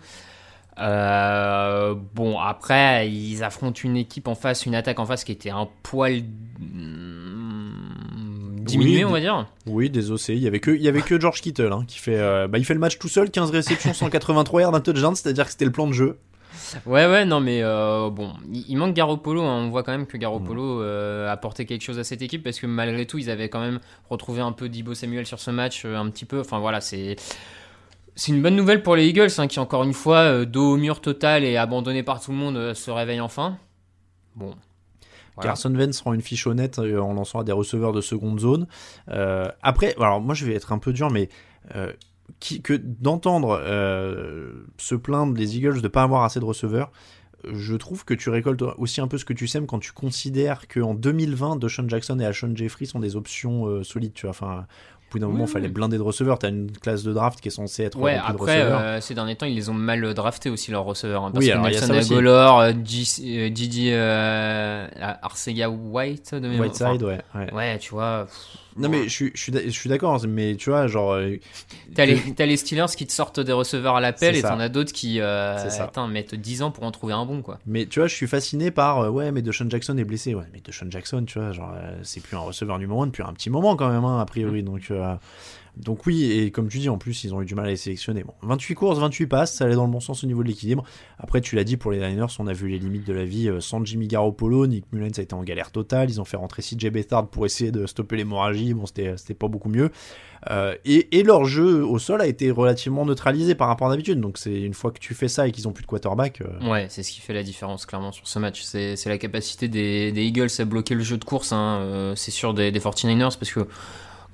Euh, bon, après, ils affrontent une équipe en face, une attaque en face qui était un poil mm, diminuée, Oui, on va dire. Oui, des OC. Il y avait que, il y avait que George Kittle hein, qui fait, euh, bah, il fait le match tout seul, 15 réceptions, 183 yards, un touchdown, c'est-à-dire que c'était le plan de jeu. Ouais, ouais, non, mais euh, bon, il, manque Garoppolo. hein. On voit quand même que Garoppolo euh, a apporté quelque chose à cette équipe parce que malgré tout, ils avaient quand même retrouvé un peu Dibo Samuel sur ce match, un petit peu. Enfin voilà, c'est. C'est une bonne nouvelle pour les Eagles hein, qui, encore une fois, euh, dos au mur total et abandonné par tout le monde, euh, se réveillent enfin. Bon. Voilà. Carson Wentz rend une fiche honnête euh, en lançant à des receveurs de seconde zone. Après, alors moi je vais être un peu dur, mais qui, que d'entendre se plaindre des Eagles de pas avoir assez de receveurs, je trouve que tu récoltes aussi un peu ce que tu sèmes quand tu considères qu'en 2020, Deshaun Jackson et Alshon Jeffrey sont des options solides. Tu vois, enfin, bout d'un moment, il Oui, fallait blinder de receveurs. Tu as une classe de draft qui est censée être Ouais, de après, receveurs. euh, ces derniers temps, ils les ont mal draftés aussi, leurs receveurs. hein, parce Oui, que alors, il y a Nelson. Aguilar, euh, euh, Didi euh, Arcega White, de. Whiteside, ouais, ouais. Ouais, tu vois. pff, Non, mais je suis, je suis, d'a- je suis d'accord, mais tu vois, genre. euh, T'as que- les, t'as les Steelers qui te sortent des receveurs à l'appel et t'en as d'autres qui euh, mettent 10 ans pour en trouver un bon quoi. Mais tu vois, je suis fasciné par euh, ouais, mais Deshaun Jackson est blessé. Ouais, mais Deshaun Jackson, tu vois, genre euh, c'est plus un receveur numéro 1 depuis un petit moment quand même, hein, a priori. Donc, euh, donc oui, et comme tu dis, en plus, ils ont eu du mal à les sélectionner. Bon, 28 courses, 28 passes, ça allait dans le bon sens au niveau de l'équilibre. Après, tu l'as dit, pour les Niners, on a vu les limites de la vie euh, sans Jimmy Garoppolo. Nick Mullens a été en galère totale. Ils ont fait rentrer CJ Beathard pour essayer de stopper l'hémorragie. Bon, c'était c'était pas beaucoup mieux. Euh, et, leur jeu au sol a été relativement neutralisé par rapport à d'habitude. Donc, c'est une fois que tu fais ça et qu'ils ont plus de quarterback. euh, Ouais, c'est ce qui fait la différence clairement sur ce match. C'est la capacité des, Eagles à bloquer le jeu de course, hein, euh, c'est sûr des, des 49ers parce que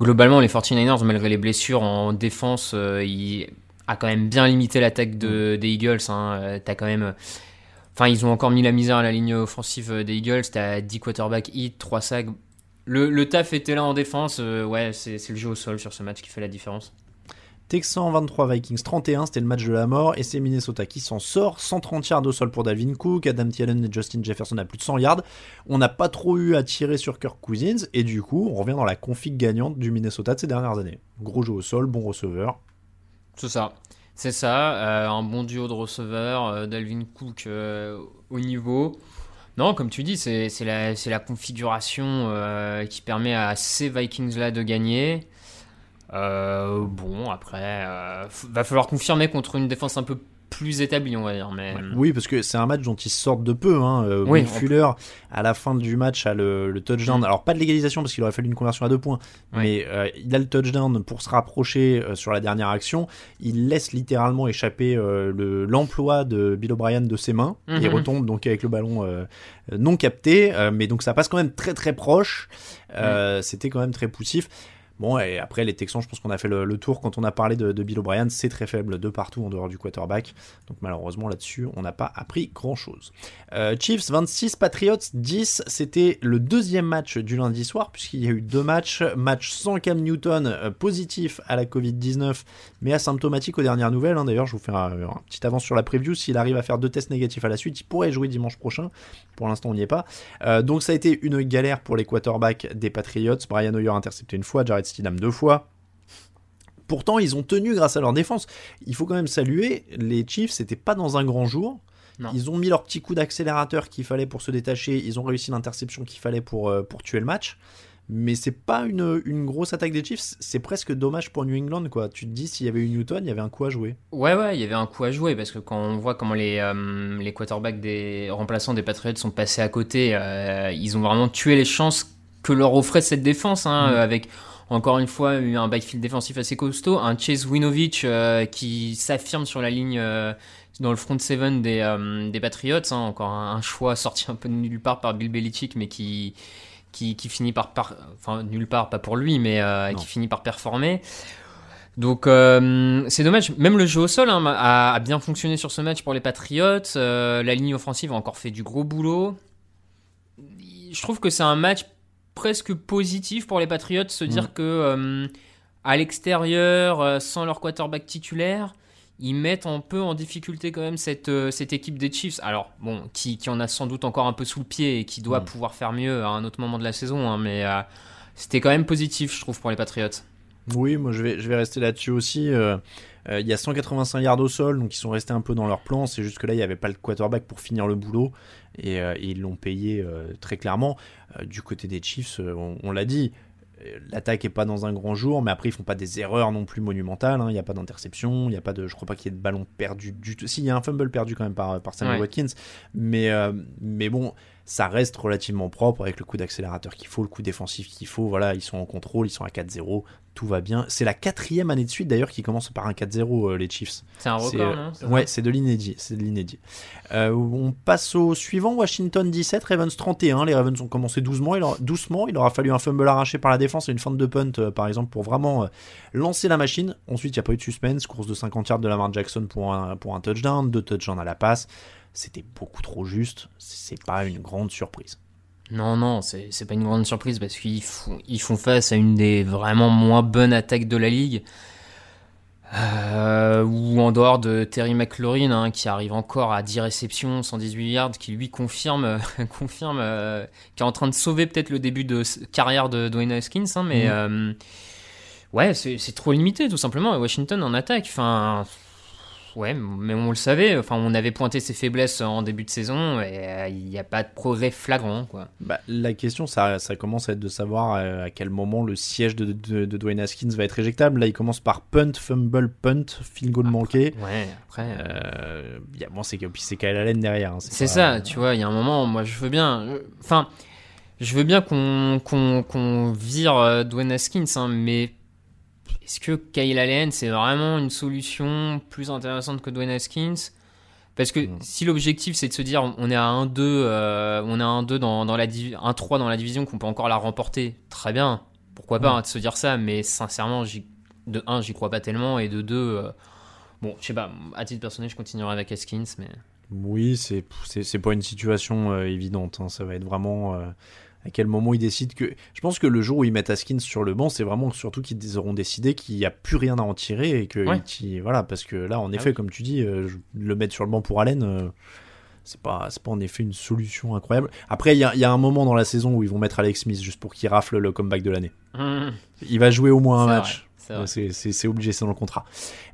globalement les 49ers malgré les blessures en défense, euh, ils a quand même bien limité l'attaque de, des Eagles. Hein. Euh, T'as quand même Enfin, ils ont encore mis la misère à la ligne offensive euh, des Eagles. T'as 10 quarterback hit, 3 sacs. Le, le taf était là en défense. ouais, c'est le jeu au sol sur ce match qui fait la différence. Texans 23, Vikings 31, c'était le match de la mort, et c'est Minnesota qui s'en sort. 130 yards au sol pour Dalvin Cook, Adam Thielen et Justin Jefferson à plus de 100 yards. On n'a pas trop eu à tirer sur Kirk Cousins, et du coup, on revient dans la config gagnante du Minnesota de ces dernières années. Gros jeu au sol, bon receveur. C'est ça. C'est ça. euh, un bon duo de receveurs. euh, Dalvin Cook euh, au niveau. Non, comme tu dis, c'est la, configuration qui permet à ces Vikings-là de gagner. Euh, bon, après, euh, va falloir confirmer contre une défense un peu plus établie, on va dire. Mais Oui, parce que c'est un match dont ils sortent de peu. Hein. Euh, Oui, Will Fuller, à la fin du match, a le, le touchdown. Mm. Alors, pas de l'égalisation parce qu'il aurait fallu une conversion à deux points. Mais euh, il a le touchdown pour se rapprocher euh, sur la dernière action. Il laisse littéralement échapper euh, le- l'emploi de Bill O'Brien de ses mains. Il retombe donc avec le ballon euh, euh, non capté. Euh, mais donc, ça passe quand même très très proche. Euh, C'était quand même très poussif. Bon, et après, les Texans, je pense qu'on a fait le, tour quand on a parlé de, Bill O'Brien. C'est très faible de partout en dehors du quarterback. Donc, malheureusement, là-dessus, on n'a pas appris grand-chose. Euh, Chiefs 26, Patriots 10. C'était le deuxième match du lundi soir, puisqu'il y a eu deux matchs. Match sans Cam Newton, euh, positif à la Covid-19, mais asymptomatique aux dernières nouvelles. hein. D'ailleurs, je vous fais un, un petit avance sur la preview. S'il arrive à faire deux tests négatifs à la suite, il pourrait jouer dimanche prochain. Pour l'instant, on n'y est pas. Euh, donc, ça a été une galère pour les quarterbacks des Patriots. Brian Hoyer intercepté une fois, Jared Stidham deux fois. Pourtant, ils ont tenu grâce à leur défense. Il faut quand même saluer, les Chiefs, c'était pas dans un grand jour. Non. Ils ont mis leur petit coup d'accélérateur qu'il fallait pour se détacher. Ils ont réussi l'interception qu'il fallait pour, euh, pour tuer le match. Mais c'est pas une, une grosse attaque des Chiefs. C'est presque dommage pour New England, quoi. Tu te dis, s'il y avait eu Newton, il y avait un coup à jouer. Ouais, ouais, il y avait un coup à jouer parce que quand on voit comment les, euh, les quarterbacks des remplaçants des Patriots sont passés à côté, euh, ils ont vraiment tué les chances que leur offrait cette défense, hein, Mm. avec encore une fois un backfield défensif assez costaud, un Chase Winovich euh, qui s'affirme sur la ligne euh, dans le front seven des, euh, des Patriots, hein, encore un, un choix sorti un peu de nulle part par Bill Belichick, mais qui, qui, qui finit par, par- enfin nulle part, pas pour lui, mais euh, qui finit par performer. Donc euh, c'est dommage. Même le jeu au sol hein, a, a bien fonctionné sur ce match pour les Patriots. Euh, la ligne offensive a encore fait du gros boulot. Je trouve que c'est un match presque positif pour les Patriots se dire Mm. que euh, à l'extérieur, euh, sans leur quarterback titulaire, ils mettent un peu en difficulté quand même cette, euh, cette équipe des Chiefs. Alors bon, qui, qui en a sans doute encore un peu sous le pied et qui doit Mm. pouvoir faire mieux à un autre moment de la saison, hein, mais euh, c'était quand même positif, je trouve, pour les Patriots. Oui, moi je vais, je vais rester là-dessus aussi. Euh, euh, Il y a 185 yards au sol, donc ils sont restés un peu dans leur plan. C'est juste que là, il n'y avait pas le quarterback pour finir le boulot. Et, euh, et ils l'ont payé euh, très clairement. Euh, du côté des Chiefs, on, on l'a dit, l'attaque est pas dans un grand jour, mais après ils font pas des erreurs non plus monumentales. hein. Il n'y a pas d'interception, il y a pas de, je crois pas qu'il y ait de ballon perdu du tout. Si, il y a un fumble perdu quand même par, par Samuel Ouais. Watkins, mais, euh, mais bon, ça reste relativement propre avec le coup d'accélérateur qu'il faut, le coup défensif qu'il faut. Voilà, ils sont en contrôle, ils sont à 4-0, tout va bien. C'est la quatrième année de suite d'ailleurs qui commence par un 4-0 euh, les Chiefs. C'est un record, euh, non Ouais, c'est de l'inédit, c'est de l'inédit. Euh, on passe au suivant, Washington 17, Ravens 31. Les Ravens ont commencé doucement, il aura, doucement. Il aura fallu un fumble arraché par la défense et une feinte de punt, par exemple, pour vraiment lancer la machine. Ensuite, il n'y a pas eu de suspense. Course de 50 yards de Lamar Jackson pour un, pour un touchdown, deux touchdowns à la passe. C'était beaucoup trop juste. C'est pas une grande surprise. Non, non, c'est pas une grande surprise parce qu'ils font, ils font face à une des vraiment moins bonnes attaques de la ligue. Euh, ou en dehors de Terry McLaurin hein, qui arrive encore à 10 réceptions, 118 yards, qui lui confirme, confirme euh, qui est en train de sauver peut-être le début de carrière de Dwayne Haskins, hein, mais Mhm. euh, ouais, c'est c'est trop limité tout simplement. Et Washington en attaque, enfin, ouais, mais on le savait. Enfin, on avait pointé ses faiblesses en début de saison et euh, il n'y a pas de progrès flagrant, quoi. Bah, la question, ça, ça commence à être de savoir euh, à quel moment le siège de, de, de Dwayne Haskins va être éjectable. Là, il commence par punt, fumble, punt, field goal manqué. Ouais, après. Euh, y a- bon, c'est puis c'est Kyle Allen derrière. hein, C'est ça, tu vois, il y a un moment, moi je veux bien. euh, Enfin, je veux bien qu'on qu'on qu'on vire euh, Dwayne Haskins, hein, mais est-ce que Kyle Allen c'est vraiment une solution plus intéressante que Dwayne Haskins? Parce que si l'objectif c'est de se dire on est à 1-2, euh, on est à 1-2 dans, dans la divi- 1-3 dans la division, qu'on peut encore la remporter, très bien, pourquoi pas Mm. hein, de se dire ça, mais sincèrement, de 1, j'y crois pas tellement, et de 2, euh, bon, je sais pas, à titre personnel, je continuerai avec Haskins, mais. Oui, c'est pas une situation euh, évidente. hein. Ça va être vraiment à quel moment ils décident que. Je pense que le jour où ils mettent Haskins sur le banc, c'est vraiment surtout qu'ils auront décidé qu'il n'y a plus rien à en tirer et que Ouais. ils- voilà, parce que là, en effet, oui. comme tu dis, euh, le mettre sur le banc pour Allen. euh, c'est pas, c'est pas en effet une solution incroyable. Après, il y a, il y a un moment dans la saison où ils vont mettre Alex Smith juste pour qu'il rafle le comeback de l'année. Mmh. Il va jouer au moins un match. vrai, c'est obligé, c'est dans le contrat.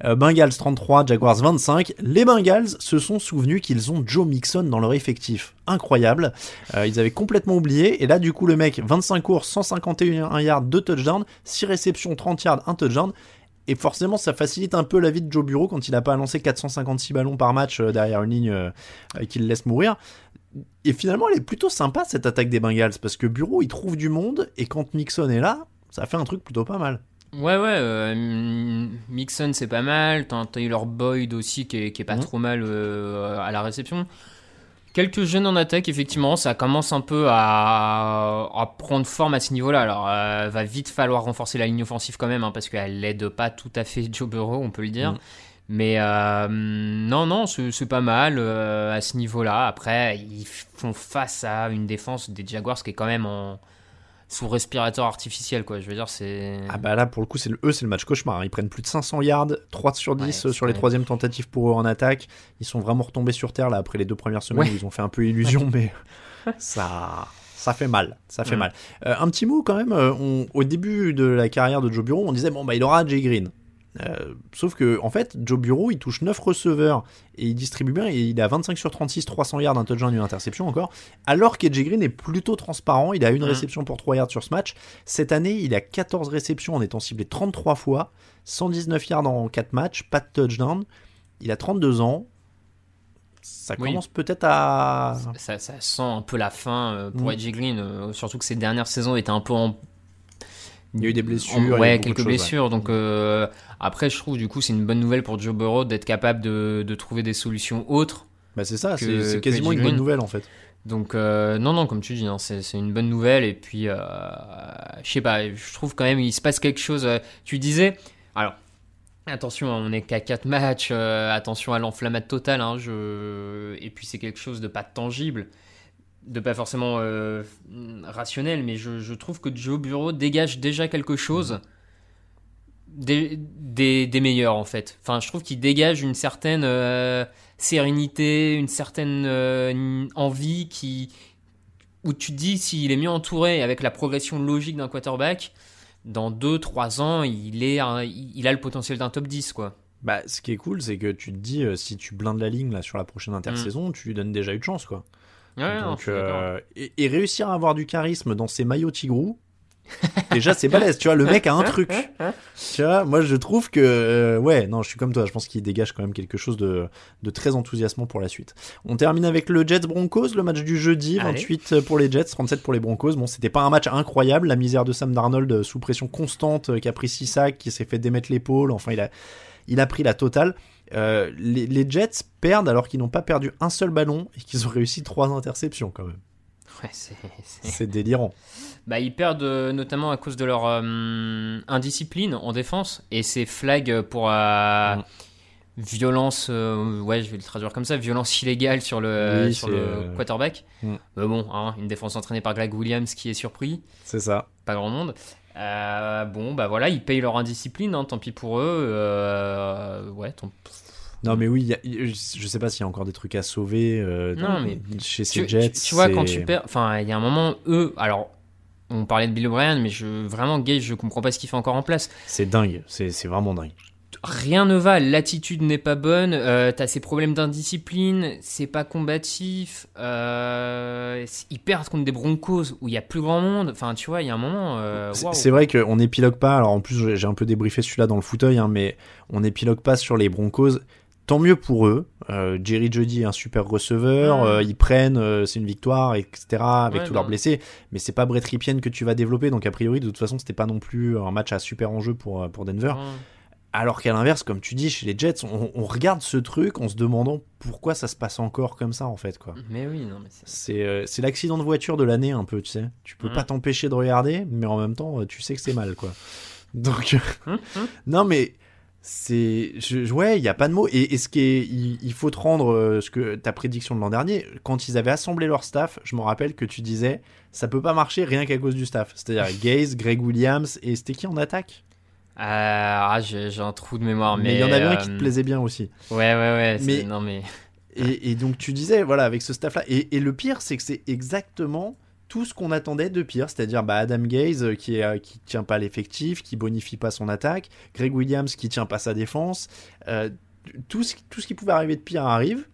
Euh, Bengals 33, Jaguars 25. Les Bengals se sont souvenus qu'ils ont Joe Mixon dans leur effectif. Incroyable. Euh, ils avaient complètement oublié. Et là, du coup, le mec, 25 courses, 151 yards, 2 touchdowns, 6 réceptions, 30 yards, 1 touchdown. Et forcément, ça facilite un peu la vie de Joe Bureau quand il n'a pas à lancer 456 ballons par match euh, derrière une ligne qui le laisse mourir. Et finalement, elle est plutôt sympa cette attaque des Bengals parce que Bureau il trouve du monde et quand Mixon est là, ça fait un truc plutôt pas mal. Ouais, ouais, euh, Mixon c'est pas mal, t'as Taylor Boyd aussi qui est, qui est pas Mhm. trop mal euh, à la réception. Quelques jeunes en attaque, effectivement, ça commence un peu à, à prendre forme à ce niveau-là. Alors, euh, va vite falloir renforcer la ligne offensive quand même, hein, parce qu'elle l'aide pas tout à fait Joe Burrow, on peut le dire. Mhm. Mais euh, non, non, c'est c'est pas mal euh, à ce niveau-là. Après, ils font face à une défense des Jaguars qui est quand même en sous respirateur artificiel, quoi. Je veux dire, c'est. Ah bah là pour le coup c'est le, eux c'est le match cauchemar. Ils prennent plus de 500 yards, 3 sur 10 Ouais, euh, sur les troisièmes tentatives pour eux en attaque. Ils sont vraiment retombés sur terre là après les deux premières semaines Ouais. où ils ont fait un peu illusion mais ça ça fait mal. Ça fait mal. Euh, un petit mot quand même. euh, on- au début de la carrière de Joe Bureau, on disait bon bah il aura Jay Green. Euh, sauf que en fait, Joe Bureau, il touche 9 receveurs et il distribue bien. Et il a 25 sur 36, 300 yards, un touchdown, une interception encore. Alors qu'Edge Green est plutôt transparent. Il a une Mhm. réception pour 3 yards sur ce match. Cette année, il a 14 réceptions en étant ciblé 33 fois, 119 yards en 4 matchs, pas de touchdown. Il a 32 ans. Ça Oui. commence peut-être à. Ça, ça sent un peu la fin euh, pour Mm. Edgy Green, euh, surtout que ces dernières saisons étaient un peu en. Il y a eu des blessures, y a eu ouais, quelques choses, ouais. blessures. Donc euh, après, je trouve du coup c'est une bonne nouvelle pour Joe Burrow d'être capable de, de trouver des solutions autres. Bah c'est ça, c'est quasiment une bonne nouvelle en fait. Donc euh, non, non, comme tu dis, hein, c'est une bonne nouvelle. Et puis, euh, je sais pas, je trouve quand même il se passe quelque chose. euh, tu disais, alors attention, hein, on est qu'à 4 matchs, euh, attention à l'enflammade totale. hein, je... Et puis c'est quelque chose de pas tangible, de pas forcément euh, rationnel, mais je, je trouve que Joe Bureau dégage déjà quelque chose. Des, des, des meilleurs en fait. Enfin, je trouve qu'il dégage une certaine euh, sérénité, une certaine euh, envie qui où tu te dis s'il est mieux entouré avec la progression logique d'un quarterback, dans 2-3 ans, il, est un- il a le potentiel d'un top 10 quoi. Bah, ce qui est cool, c'est que tu te dis, si tu blindes la ligne là sur la prochaine intersaison, tu lui donnes déjà une chance, quoi. Ouais, Donc, euh, et, et réussir à avoir du charisme dans ses maillots tigrou, déjà c'est balèze, tu vois, le mec a un truc. Tu vois, moi je trouve que, euh, ouais, non, je suis comme toi, je pense qu'il dégage quand même quelque chose de, de très enthousiasmant pour la suite. On termine avec le Jets Broncos, le match du jeudi, Allez. 28 pour les Jets, 37 pour les Broncos. Bon, c'était pas un match incroyable, la misère de Sam Darnold euh, sous pression constante, euh, qui a pris 6 sacs, qui s'est fait démettre l'épaule, enfin il a, il a pris la totale. Euh, les, les Jets perdent alors qu'ils n'ont pas perdu un seul ballon et qu'ils ont réussi trois interceptions quand même. Ouais, c'est- délirant. Bah, ils perdent euh, notamment à cause de leur euh, indiscipline en défense et ces flags pour euh, violence, ouais, je vais le traduire comme ça, violence illégale sur le, Oui, sur c'est, le quarterback. Mm. Mais bon, hein, une défense entraînée par Greg Williams qui est surpris, C'est ça. pas grand monde. Euh, bon, bah voilà, ils payent leur indiscipline, hein, tant pis pour eux. euh, ouais, tant- Non mais oui, y a- je sais pas s'il y a encore des trucs à sauver euh, Non, mais chez ces tu, Jets. tu- tu vois, quand tu perds. Enfin, il y a un moment, eux. Alors, on parlait de Bill O'Brien, mais je, vraiment, Gage, je comprends pas ce qu'il fait encore en place. C'est dingue, c'est vraiment dingue. Rien ne va, l'attitude n'est pas bonne, euh, t'as ces problèmes d'indiscipline, c'est pas combatif, euh, ils perdent contre des Broncos où il y a plus grand monde. Enfin, tu vois, il y a un moment. euh, C'est- vrai qu'on épilogue pas, alors en plus j'ai- un peu débriefé celui-là dans le fauteuil, hein, mais on épilogue pas sur les Broncos. Tant mieux pour eux. Euh, Jerry Jeudy est un super receveur, Ouais. ils prennent, c'est une victoire, etc. Avec Ouais, tous leurs blessés. Mais c'est pas Brett Ripien que tu vas développer, donc a priori de toute façon c'était pas non plus un match à super enjeu pour, pour Denver. Ouais. Alors qu'à l'inverse, comme tu dis, chez les Jets, on, on regarde ce truc en se demandant pourquoi ça se passe encore comme ça en fait quoi. Mais oui, non, mais c'est. C'est euh, l'accident de voiture de l'année un peu, tu sais. Tu peux Mhm. pas t'empêcher de regarder, mais en même temps, euh, tu sais que c'est mal, quoi. Donc, non, mais c'est, ouais, il y a pas de mots. Et, et ce qui est, il, il faut te rendre euh, ce que ta prédiction de l'an dernier, quand ils avaient assemblé leur staff, je me rappelle que tu disais, ça peut pas marcher rien qu'à cause du staff. C'est-à-dire Gaze, Greg Williams et c'était qui en attaque? Ah, j'ai un trou de mémoire, mais. Il y en avait un qui te euh, plaisait bien aussi. Ouais, ouais, ouais. Mais- Non, mais. Et, et donc tu disais, voilà, avec ce staff-là. Et, et le pire, c'est que c'est exactement tout ce qu'on attendait de pire, c'est-à-dire bah, Adam Gaze euh, qui, est, euh, qui tient pas l'effectif, qui bonifie pas son attaque, Greg Williams qui tient pas sa défense. Euh, tout, ce, tout ce qui pouvait arriver de pire arrive.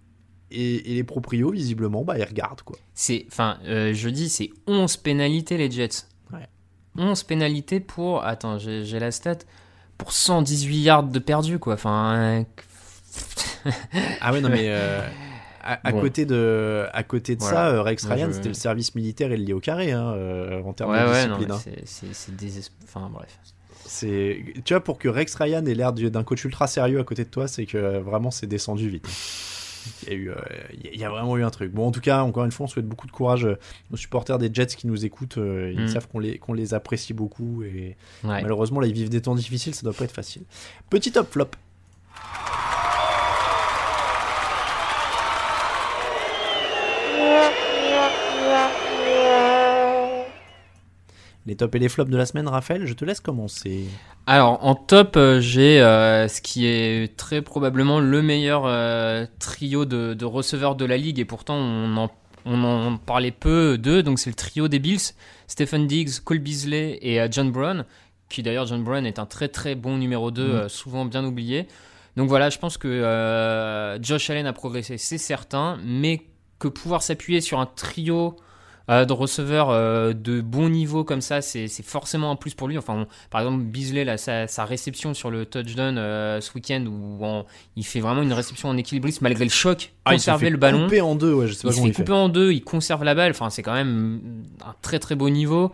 Et, et les proprios, visiblement, bah, ils regardent quoi. C'est, enfin, euh, je dis, c'est 11 pénalités les Jets. Ouais. 11 pénalités pour, attends, j'ai la stat, pour 118 yards de perdu, quoi. Enfin, Ah ouais, non mais euh, à, à Bon. côté de, à côté de Voilà. ça, euh, Rex Ryan, je- c'était le service militaire et le lié au carré hein, euh, en termes ouais, de ouais, discipline. hein. c'est- c'est c'est désesp- Enfin, bref. C'est, tu vois, pour que Rex Ryan ait l'air du- d'un coach ultra sérieux à côté de toi, c'est que vraiment c'est descendu vite. Il y, a eu, euh, il y a- vraiment eu un truc. Bon, en tout cas, encore une fois, on souhaite beaucoup de courage euh, aux supporters des Jets qui nous écoutent. euh, Ils Mm. savent qu'on les, qu'on les apprécie beaucoup et Ouais. malheureusement, là, ils vivent des temps difficiles, ça doit pas être facile. Petit top flop. Les tops et les flops de la semaine, Raphaël, je te laisse commencer. Alors, en top, euh, j'ai euh, ce qui est très probablement le meilleur euh, trio de, de receveurs de la ligue, et pourtant, on en- on en parlait peu d'eux, donc c'est le trio des Bills, Stephen Diggs, Cole Beasley et euh, John Brown, qui d'ailleurs John Brown est un très très bon numéro 2, Mm. souvent bien oublié. Donc voilà, je pense que Josh Allen a progressé, c'est certain, mais que pouvoir s'appuyer sur un trio euh, de receveurs euh, de bon niveau comme ça, c'est forcément un plus pour lui. Enfin, on- par exemple, Beasley, là, sa, sa réception sur le touchdown euh, ce week-end, où il fait vraiment une réception en équilibriste malgré le choc, Ah, il se conserver fait le ballon. couper en deux, ouais, je sais pas il se fait il en deux, il conserve la balle. Enfin, c'est quand même un très très beau niveau.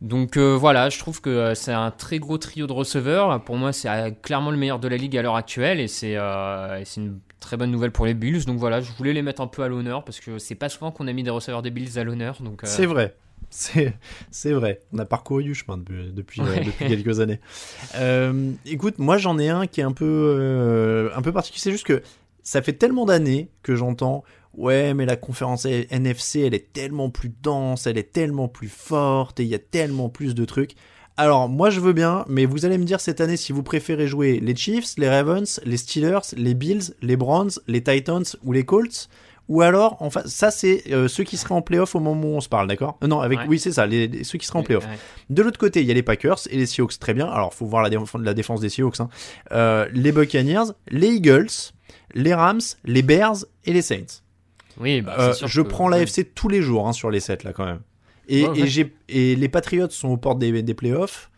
Donc voilà, je trouve que c'est un très gros trio de receveurs. Pour moi, c'est clairement le meilleur de la ligue à l'heure actuelle et c'est et c'est une très bonne nouvelle pour les Bills. Donc voilà, je voulais les mettre un peu à l'honneur parce que c'est pas souvent qu'on a mis des receveurs des Bills à l'honneur. Donc euh, C'est vrai. C'est, vrai. On a parcouru du chemin depuis, depuis, euh, depuis quelques années. Euh, écoute, moi j'en ai un qui est un peu, un peu particulier. C'est juste que ça fait tellement d'années que j'entends Ouais, mais la conférence NFC, elle est tellement plus dense, elle est tellement plus forte et il y a tellement plus de trucs. Alors, moi je veux bien, mais vous allez me dire cette année si vous préférez jouer les Chiefs, les Ravens, les Steelers, les Bills, les Browns, les Titans ou les Colts. Ou alors, enfin, ça c'est euh, ceux qui seraient en playoff au moment où on se parle, d'accord? Euh, Non, avec Ouais. oui c'est ça, les, les- ceux qui seraient en Ouais, playoff. ouais. De l'autre côté, il y a les Packers et les Seahawks, très bien. Alors, faut voir la, déf- la défense des Seahawks. hein. Euh, les Buccaneers, les Eagles, les Rams, les Bears et les Saints. Oui, bah, sûr je que- prends l'AFC tous les jours hein, sur les 7 là quand même. Et, Ouais, ouais. et j'ai- et les Patriots sont aux portes des, des playoffs.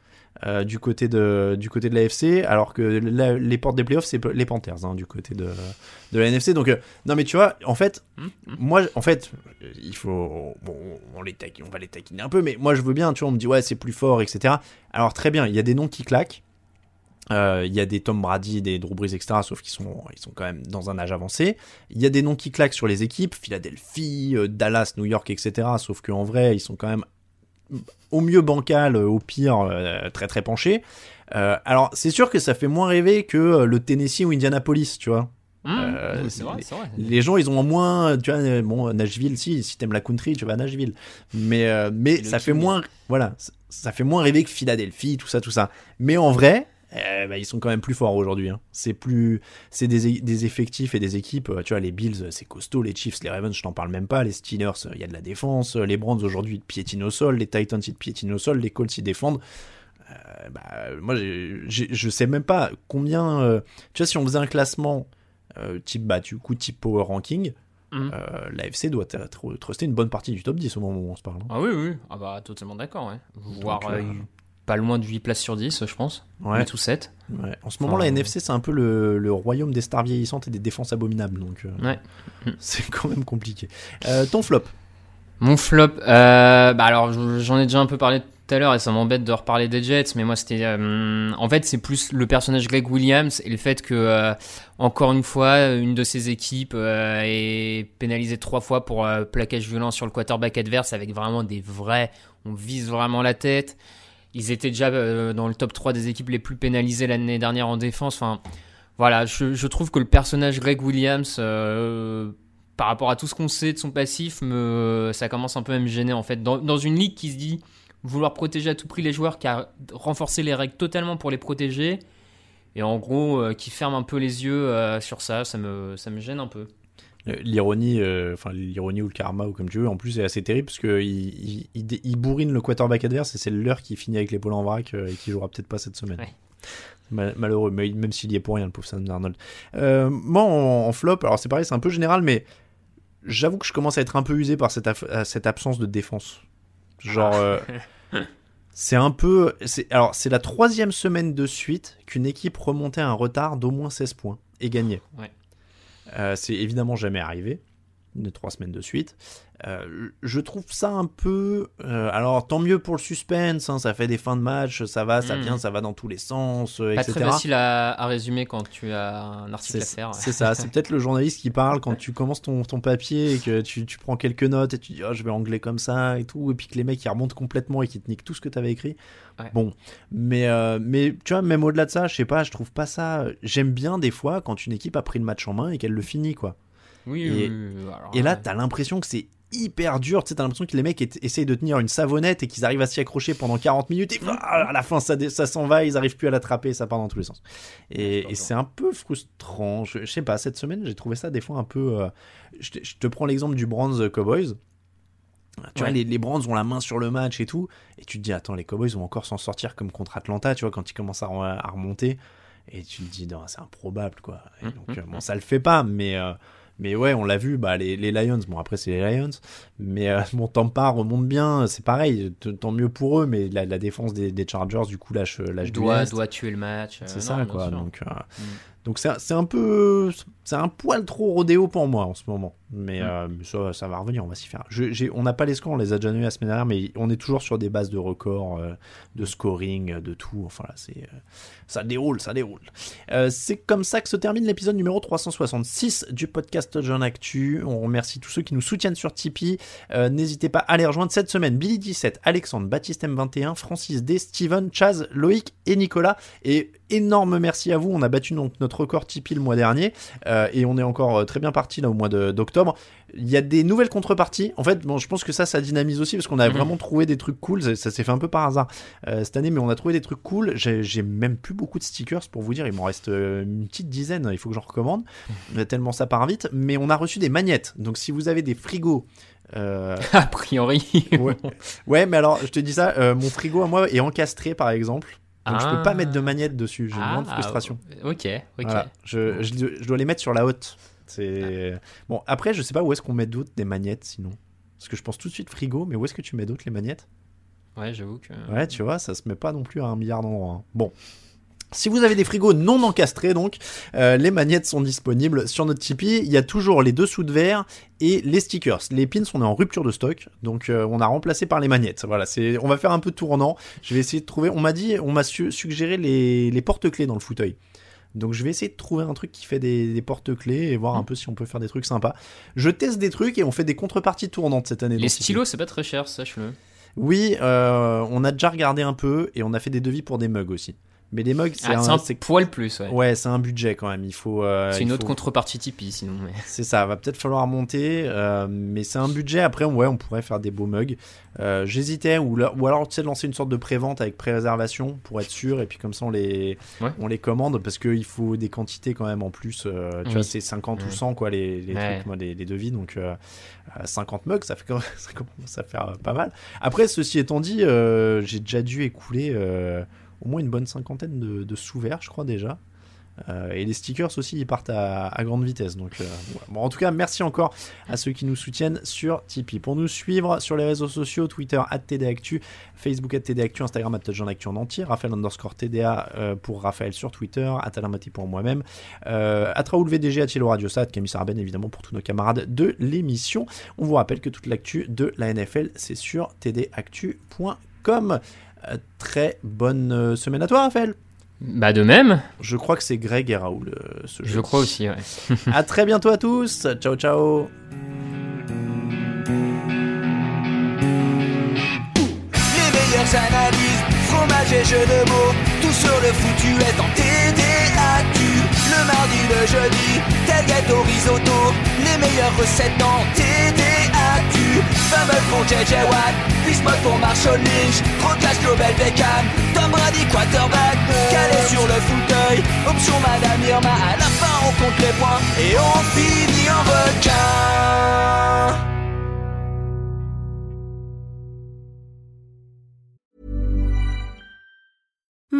euh, du côté de du côté de l'AFC alors que la- les portes des playoffs c'est les Panthers hein, du côté de de la NFC donc euh, non mais tu vois en fait Hum, moi en fait euh, il faut bon on les taquine, on va les taquiner un peu mais moi je veux bien tu vois on me dit ouais c'est plus fort etc alors très bien il y a des noms qui claquent euh, il y a des Tom Brady, des Drew Brees, etc. Sauf qu'ils sont, ils sont quand même dans un âge avancé. Il y a des noms qui claquent sur les équipes, Philadelphie, euh, Dallas, New York, etc. Sauf qu'en vrai, ils sont quand même au mieux bancal, euh, au pire euh, très très penchés. Euh, alors c'est sûr que ça fait moins rêver que le Tennessee ou Indianapolis, tu vois. Mmh, Euh, c'est vrai, c'est vrai. Les gens, ils ont moins, tu vois, bon, Nashville, si, si t'aimes la country, tu vas à Nashville. Mais, euh, mais ça fait moins, voilà, ça fait moins rêver que Philadelphie, tout ça, tout ça. Mais en vrai, euh, bah, ils sont quand même plus forts aujourd'hui. hein. C'est plus, c'est des, des effectifs et des équipes. euh, Tu vois, les Bills, euh, c'est costaud. Les Chiefs, les Ravens, je t'en parle même pas. Les Steelers, euh, il y a de la défense. Les Browns aujourd'hui, ils piétinent au sol. Les Titans, ils te piétinent au sol. Les Colts, ils défendent. Euh, bah, moi, j'ai- j'ai- je sais même pas combien. euh, tu vois, si on faisait un classement type, bah, du coup, type Power Ranking, Mhm. euh, l'AFC doit truster une bonne partie du top 10 au moment où on se parle. hein. Ah oui, oui. Ah bah, totalement d'accord, ouais. Voire euh, pas loin de 8 places sur 10, je pense. Ouais. 8 ou 7. Ouais. En ce moment, Enfin, la NFC, c'est un peu le, le royaume des stars vieillissantes et des défenses abominables. Donc, euh, Ouais. c'est quand même compliqué. Euh, ton flop Mon flop, euh, bah alors je- j'en ai déjà un peu parlé tout à l'heure et ça m'embête de reparler des Jets, mais moi c'était, en fait c'est plus le personnage Greg Williams et le fait que encore une fois une de ses équipes est pénalisée trois fois pour plaquage violent sur le quarterback adverse avec vraiment des vrais, on vise vraiment la tête. Ils étaient déjà euh, dans le top 3 des équipes les plus pénalisées l'année dernière en défense. Enfin, voilà, je, trouve que le personnage Greg Williams, euh, par rapport à tout ce qu'on sait de son passif, me, ça commence un peu à me gêner en fait. Dans, une ligue qui se dit vouloir protéger à tout prix les joueurs, qui a renforcé les règles totalement pour les protéger, et en gros euh, qui ferme un peu les yeux sur ça, ça me, ça me gêne un peu. Euh, L'ironie, euh, enfin l'ironie ou le karma ou comme tu veux, en plus est assez terrible parce que il, il, bourrine le quarterback adverse et c'est l'heure qui finit avec l'épaule en vrac euh, et qui jouera peut-être pas cette semaine. Ouais. Mal- malheureux, mais même s'il y est pour rien, le pauvre Sam Darnold. Euh, moi, en, en flop, alors c'est pareil, c'est un peu général, mais j'avoue que je commence à être un peu usé par cette, cette absence de défense. Genre, euh, c'est un peu. c'est- Alors, c'est la troisième semaine de suite qu'une équipe remontait un retard d'au moins 16 points et gagnait. Ouais. Euh, c'est évidemment jamais arrivé, de trois semaines de suite. Euh, je trouve ça un peu. euh, alors, tant mieux pour le suspense, hein, ça fait des fins de match, ça va, ça Mm. vient, ça va dans tous les sens, euh, Pas etc. très facile à, à résumer quand tu as un article C'est à faire. c'est ça, c'est peut-être le journaliste qui parle quand tu commences ton, ton papier et que tu, tu prends quelques notes et tu dis oh, je vais anglais comme ça et tout, et puis que les mecs ils remontent complètement et qui te niquent tout ce que tu avais écrit. Ouais. Bon, mais, euh, mais tu vois, même au-delà de ça, je sais pas, je trouve pas ça. J'aime bien des fois quand une équipe a pris le match en main et qu'elle le finit quoi. Oui, Et- oui, oui, alors, Et là, ouais. t'as l'impression que c'est hyper dur. Tu sais, t'as l'impression que les mecs essayent de tenir une savonnette et qu'ils arrivent à s'y accrocher pendant 40 minutes et à la fin ça, s'en va, ils arrivent plus à l'attraper, ça part dans tous les sens. Et, et c'est un peu frustrant. Je, je sais pas, cette semaine j'ai trouvé ça des fois un peu. euh, je, te, je te prends l'exemple du Bronze Cowboys. Tu vois, les, les ont la main sur le match et tout. Et tu te dis, attends, les Cowboys vont encore s'en sortir comme contre Atlanta, tu vois, quand ils commencent à, re- à remonter. Et tu te dis, non, c'est improbable, quoi. Et donc, euh, bon, ça le fait pas, mais, euh, mais ouais, on l'a vu, bah, les, les Lions, bon, après, c'est les Lions. Mais euh, bon, Tampa remonte bien, c'est pareil, tant mieux pour eux, mais la, la défense des, des Chargers, du coup, lâche, lâche du doit, lest. doit tuer le match. euh, C'est ça, quoi. Donc, euh, Mm. Donc c'est un peu. C'est un poil trop rodéo pour moi en ce moment. Mais Mm. euh, ça, ça va revenir, on va s'y faire. Je- on n'a pas les scores, on les a déjà donnés la semaine dernière, mais on est toujours sur des bases de records, euh, de scoring, de tout. Enfin là, c'est. euh, ça déroule, ça déroule. C'est comme ça que se termine l'épisode numéro 366 du podcast John Actu. On remercie tous ceux qui nous soutiennent sur Tipeee. N'hésitez pas à les rejoindre cette semaine. Billy 17, Alexandre, Baptiste M21, Francis D, Steven, Chaz, Loïc et Nicolas. Et énorme merci à vous. On a battu donc notre record Tipeee le mois dernier euh, et on est encore euh, très bien parti là au mois de- d'octobre. Il y a des nouvelles contreparties. En fait, bon, je pense que ça, ça dynamise aussi parce qu'on a Mhm. vraiment trouvé des trucs cool. Ça, ça s'est fait un peu par hasard euh, cette année, mais on a trouvé des trucs cool. J'ai même plus beaucoup de stickers pour vous dire. Il m'en reste une petite dizaine. Il faut que j'en recommande. Euh, Tellement ça part vite. Mais on a reçu des magnettes. Donc si vous avez des frigos. euh, A priori. ouais. ouais, mais alors je te dis ça, euh, mon frigo à moi est encastré par exemple. Donc je peux pas Ah. mettre de magnettes dessus. J'ai une Ah, grande frustration. Ok, ok. Voilà. Je, je- je dois les mettre sur la haute. C'est bon. Après, je sais pas où est-ce qu'on met d'autres des magnettes sinon. Parce que je pense tout de suite frigo, mais où est-ce que tu mets d'autres les magnettes Ouais, j'avoue que. Ouais, tu vois, ça se met pas non plus à un milliard d'endroits. hein. Bon. Si vous avez des frigos non encastrés, donc, euh, les magnettes sont disponibles sur notre Tipeee. Il y a toujours les dessous de verre et les stickers. Les pins, on est en rupture de stock, donc euh, on a remplacé par les magnettes. Voilà, c'est, on va faire un peu tournant. Je vais essayer de trouver. On m'a dit, on m'a su- suggéré les, les porte-clés dans le fauteuil. Donc je vais essayer de trouver un truc qui fait des, des porte-clés et voir un peu si on peut faire des trucs sympas. Je teste des trucs et on fait des contreparties tournantes cette année. Les stylos, c'est pas très cher, sache-le. Oui, euh, on a déjà regardé un peu et on a fait des devis pour des mugs aussi. Mais les mugs, c'est Ah, un, un poil plus, ouais. ouais, c'est un budget quand même. Il faut. euh, c'est une autre faut- contrepartie Tipeee, sinon. Mais... C'est ça, va peut-être falloir monter, euh, mais c'est un budget. Après, ouais, on pourrait faire des beaux mugs. Euh, J'hésitais, ou, ou alors tu sais, lancer une sorte de pré-vente avec pré-réservation pour être sûr, et puis comme ça on les, Ouais. on les commande parce qu'il faut des quantités quand même en plus. tu Oui. vois, c'est 50 ou Ouais. 100 quoi les, trucs, moi, les, les devis, donc euh, euh, 50 mugs, ça fait quand même, ça commence à faire pas mal. Après, ceci étant dit, j'ai déjà dû écouler au moins une bonne cinquantaine de, de sous-verts, je crois déjà. Euh, et les stickers aussi, ils partent à, grande vitesse. Donc, euh, bon, en tout cas, merci encore à ceux qui nous soutiennent sur Tipeee. Pour nous suivre sur les réseaux sociaux, Twitter @tdactu, Facebook @tdactu, Instagram @jeanactu en entier, Raphaël underscore TDA euh, pour Raphaël sur Twitter, @alamati pour moi-même, euh, Atraoul VDG, Athielo Radiosat, Camille Sarben évidemment pour tous nos camarades de l'émission. On vous rappelle que toute l'actu de la NFL, c'est sur tdactu.com. Très bonne euh, semaine à toi, Raphaël. Bah, de même. Je crois que c'est Greg et Raoul euh, ce Je jeudi. crois aussi, ouais. à très bientôt à tous. Ciao, ciao. Les meilleures analyses, fromage et jeux de mots, tout sur le foutu est en TDAQ. Le mardi, le jeudi, tel gâteau risotto, les meilleures recettes en TDAQ. Fumble pour JJ Watt, Bismuth pour Marshall Lynch, Rocklash Global Beckham, Tom Brady quarterback, calé sur le fauteuil, option Madame Irma, à la fin on compte les points. Et on finit en requin.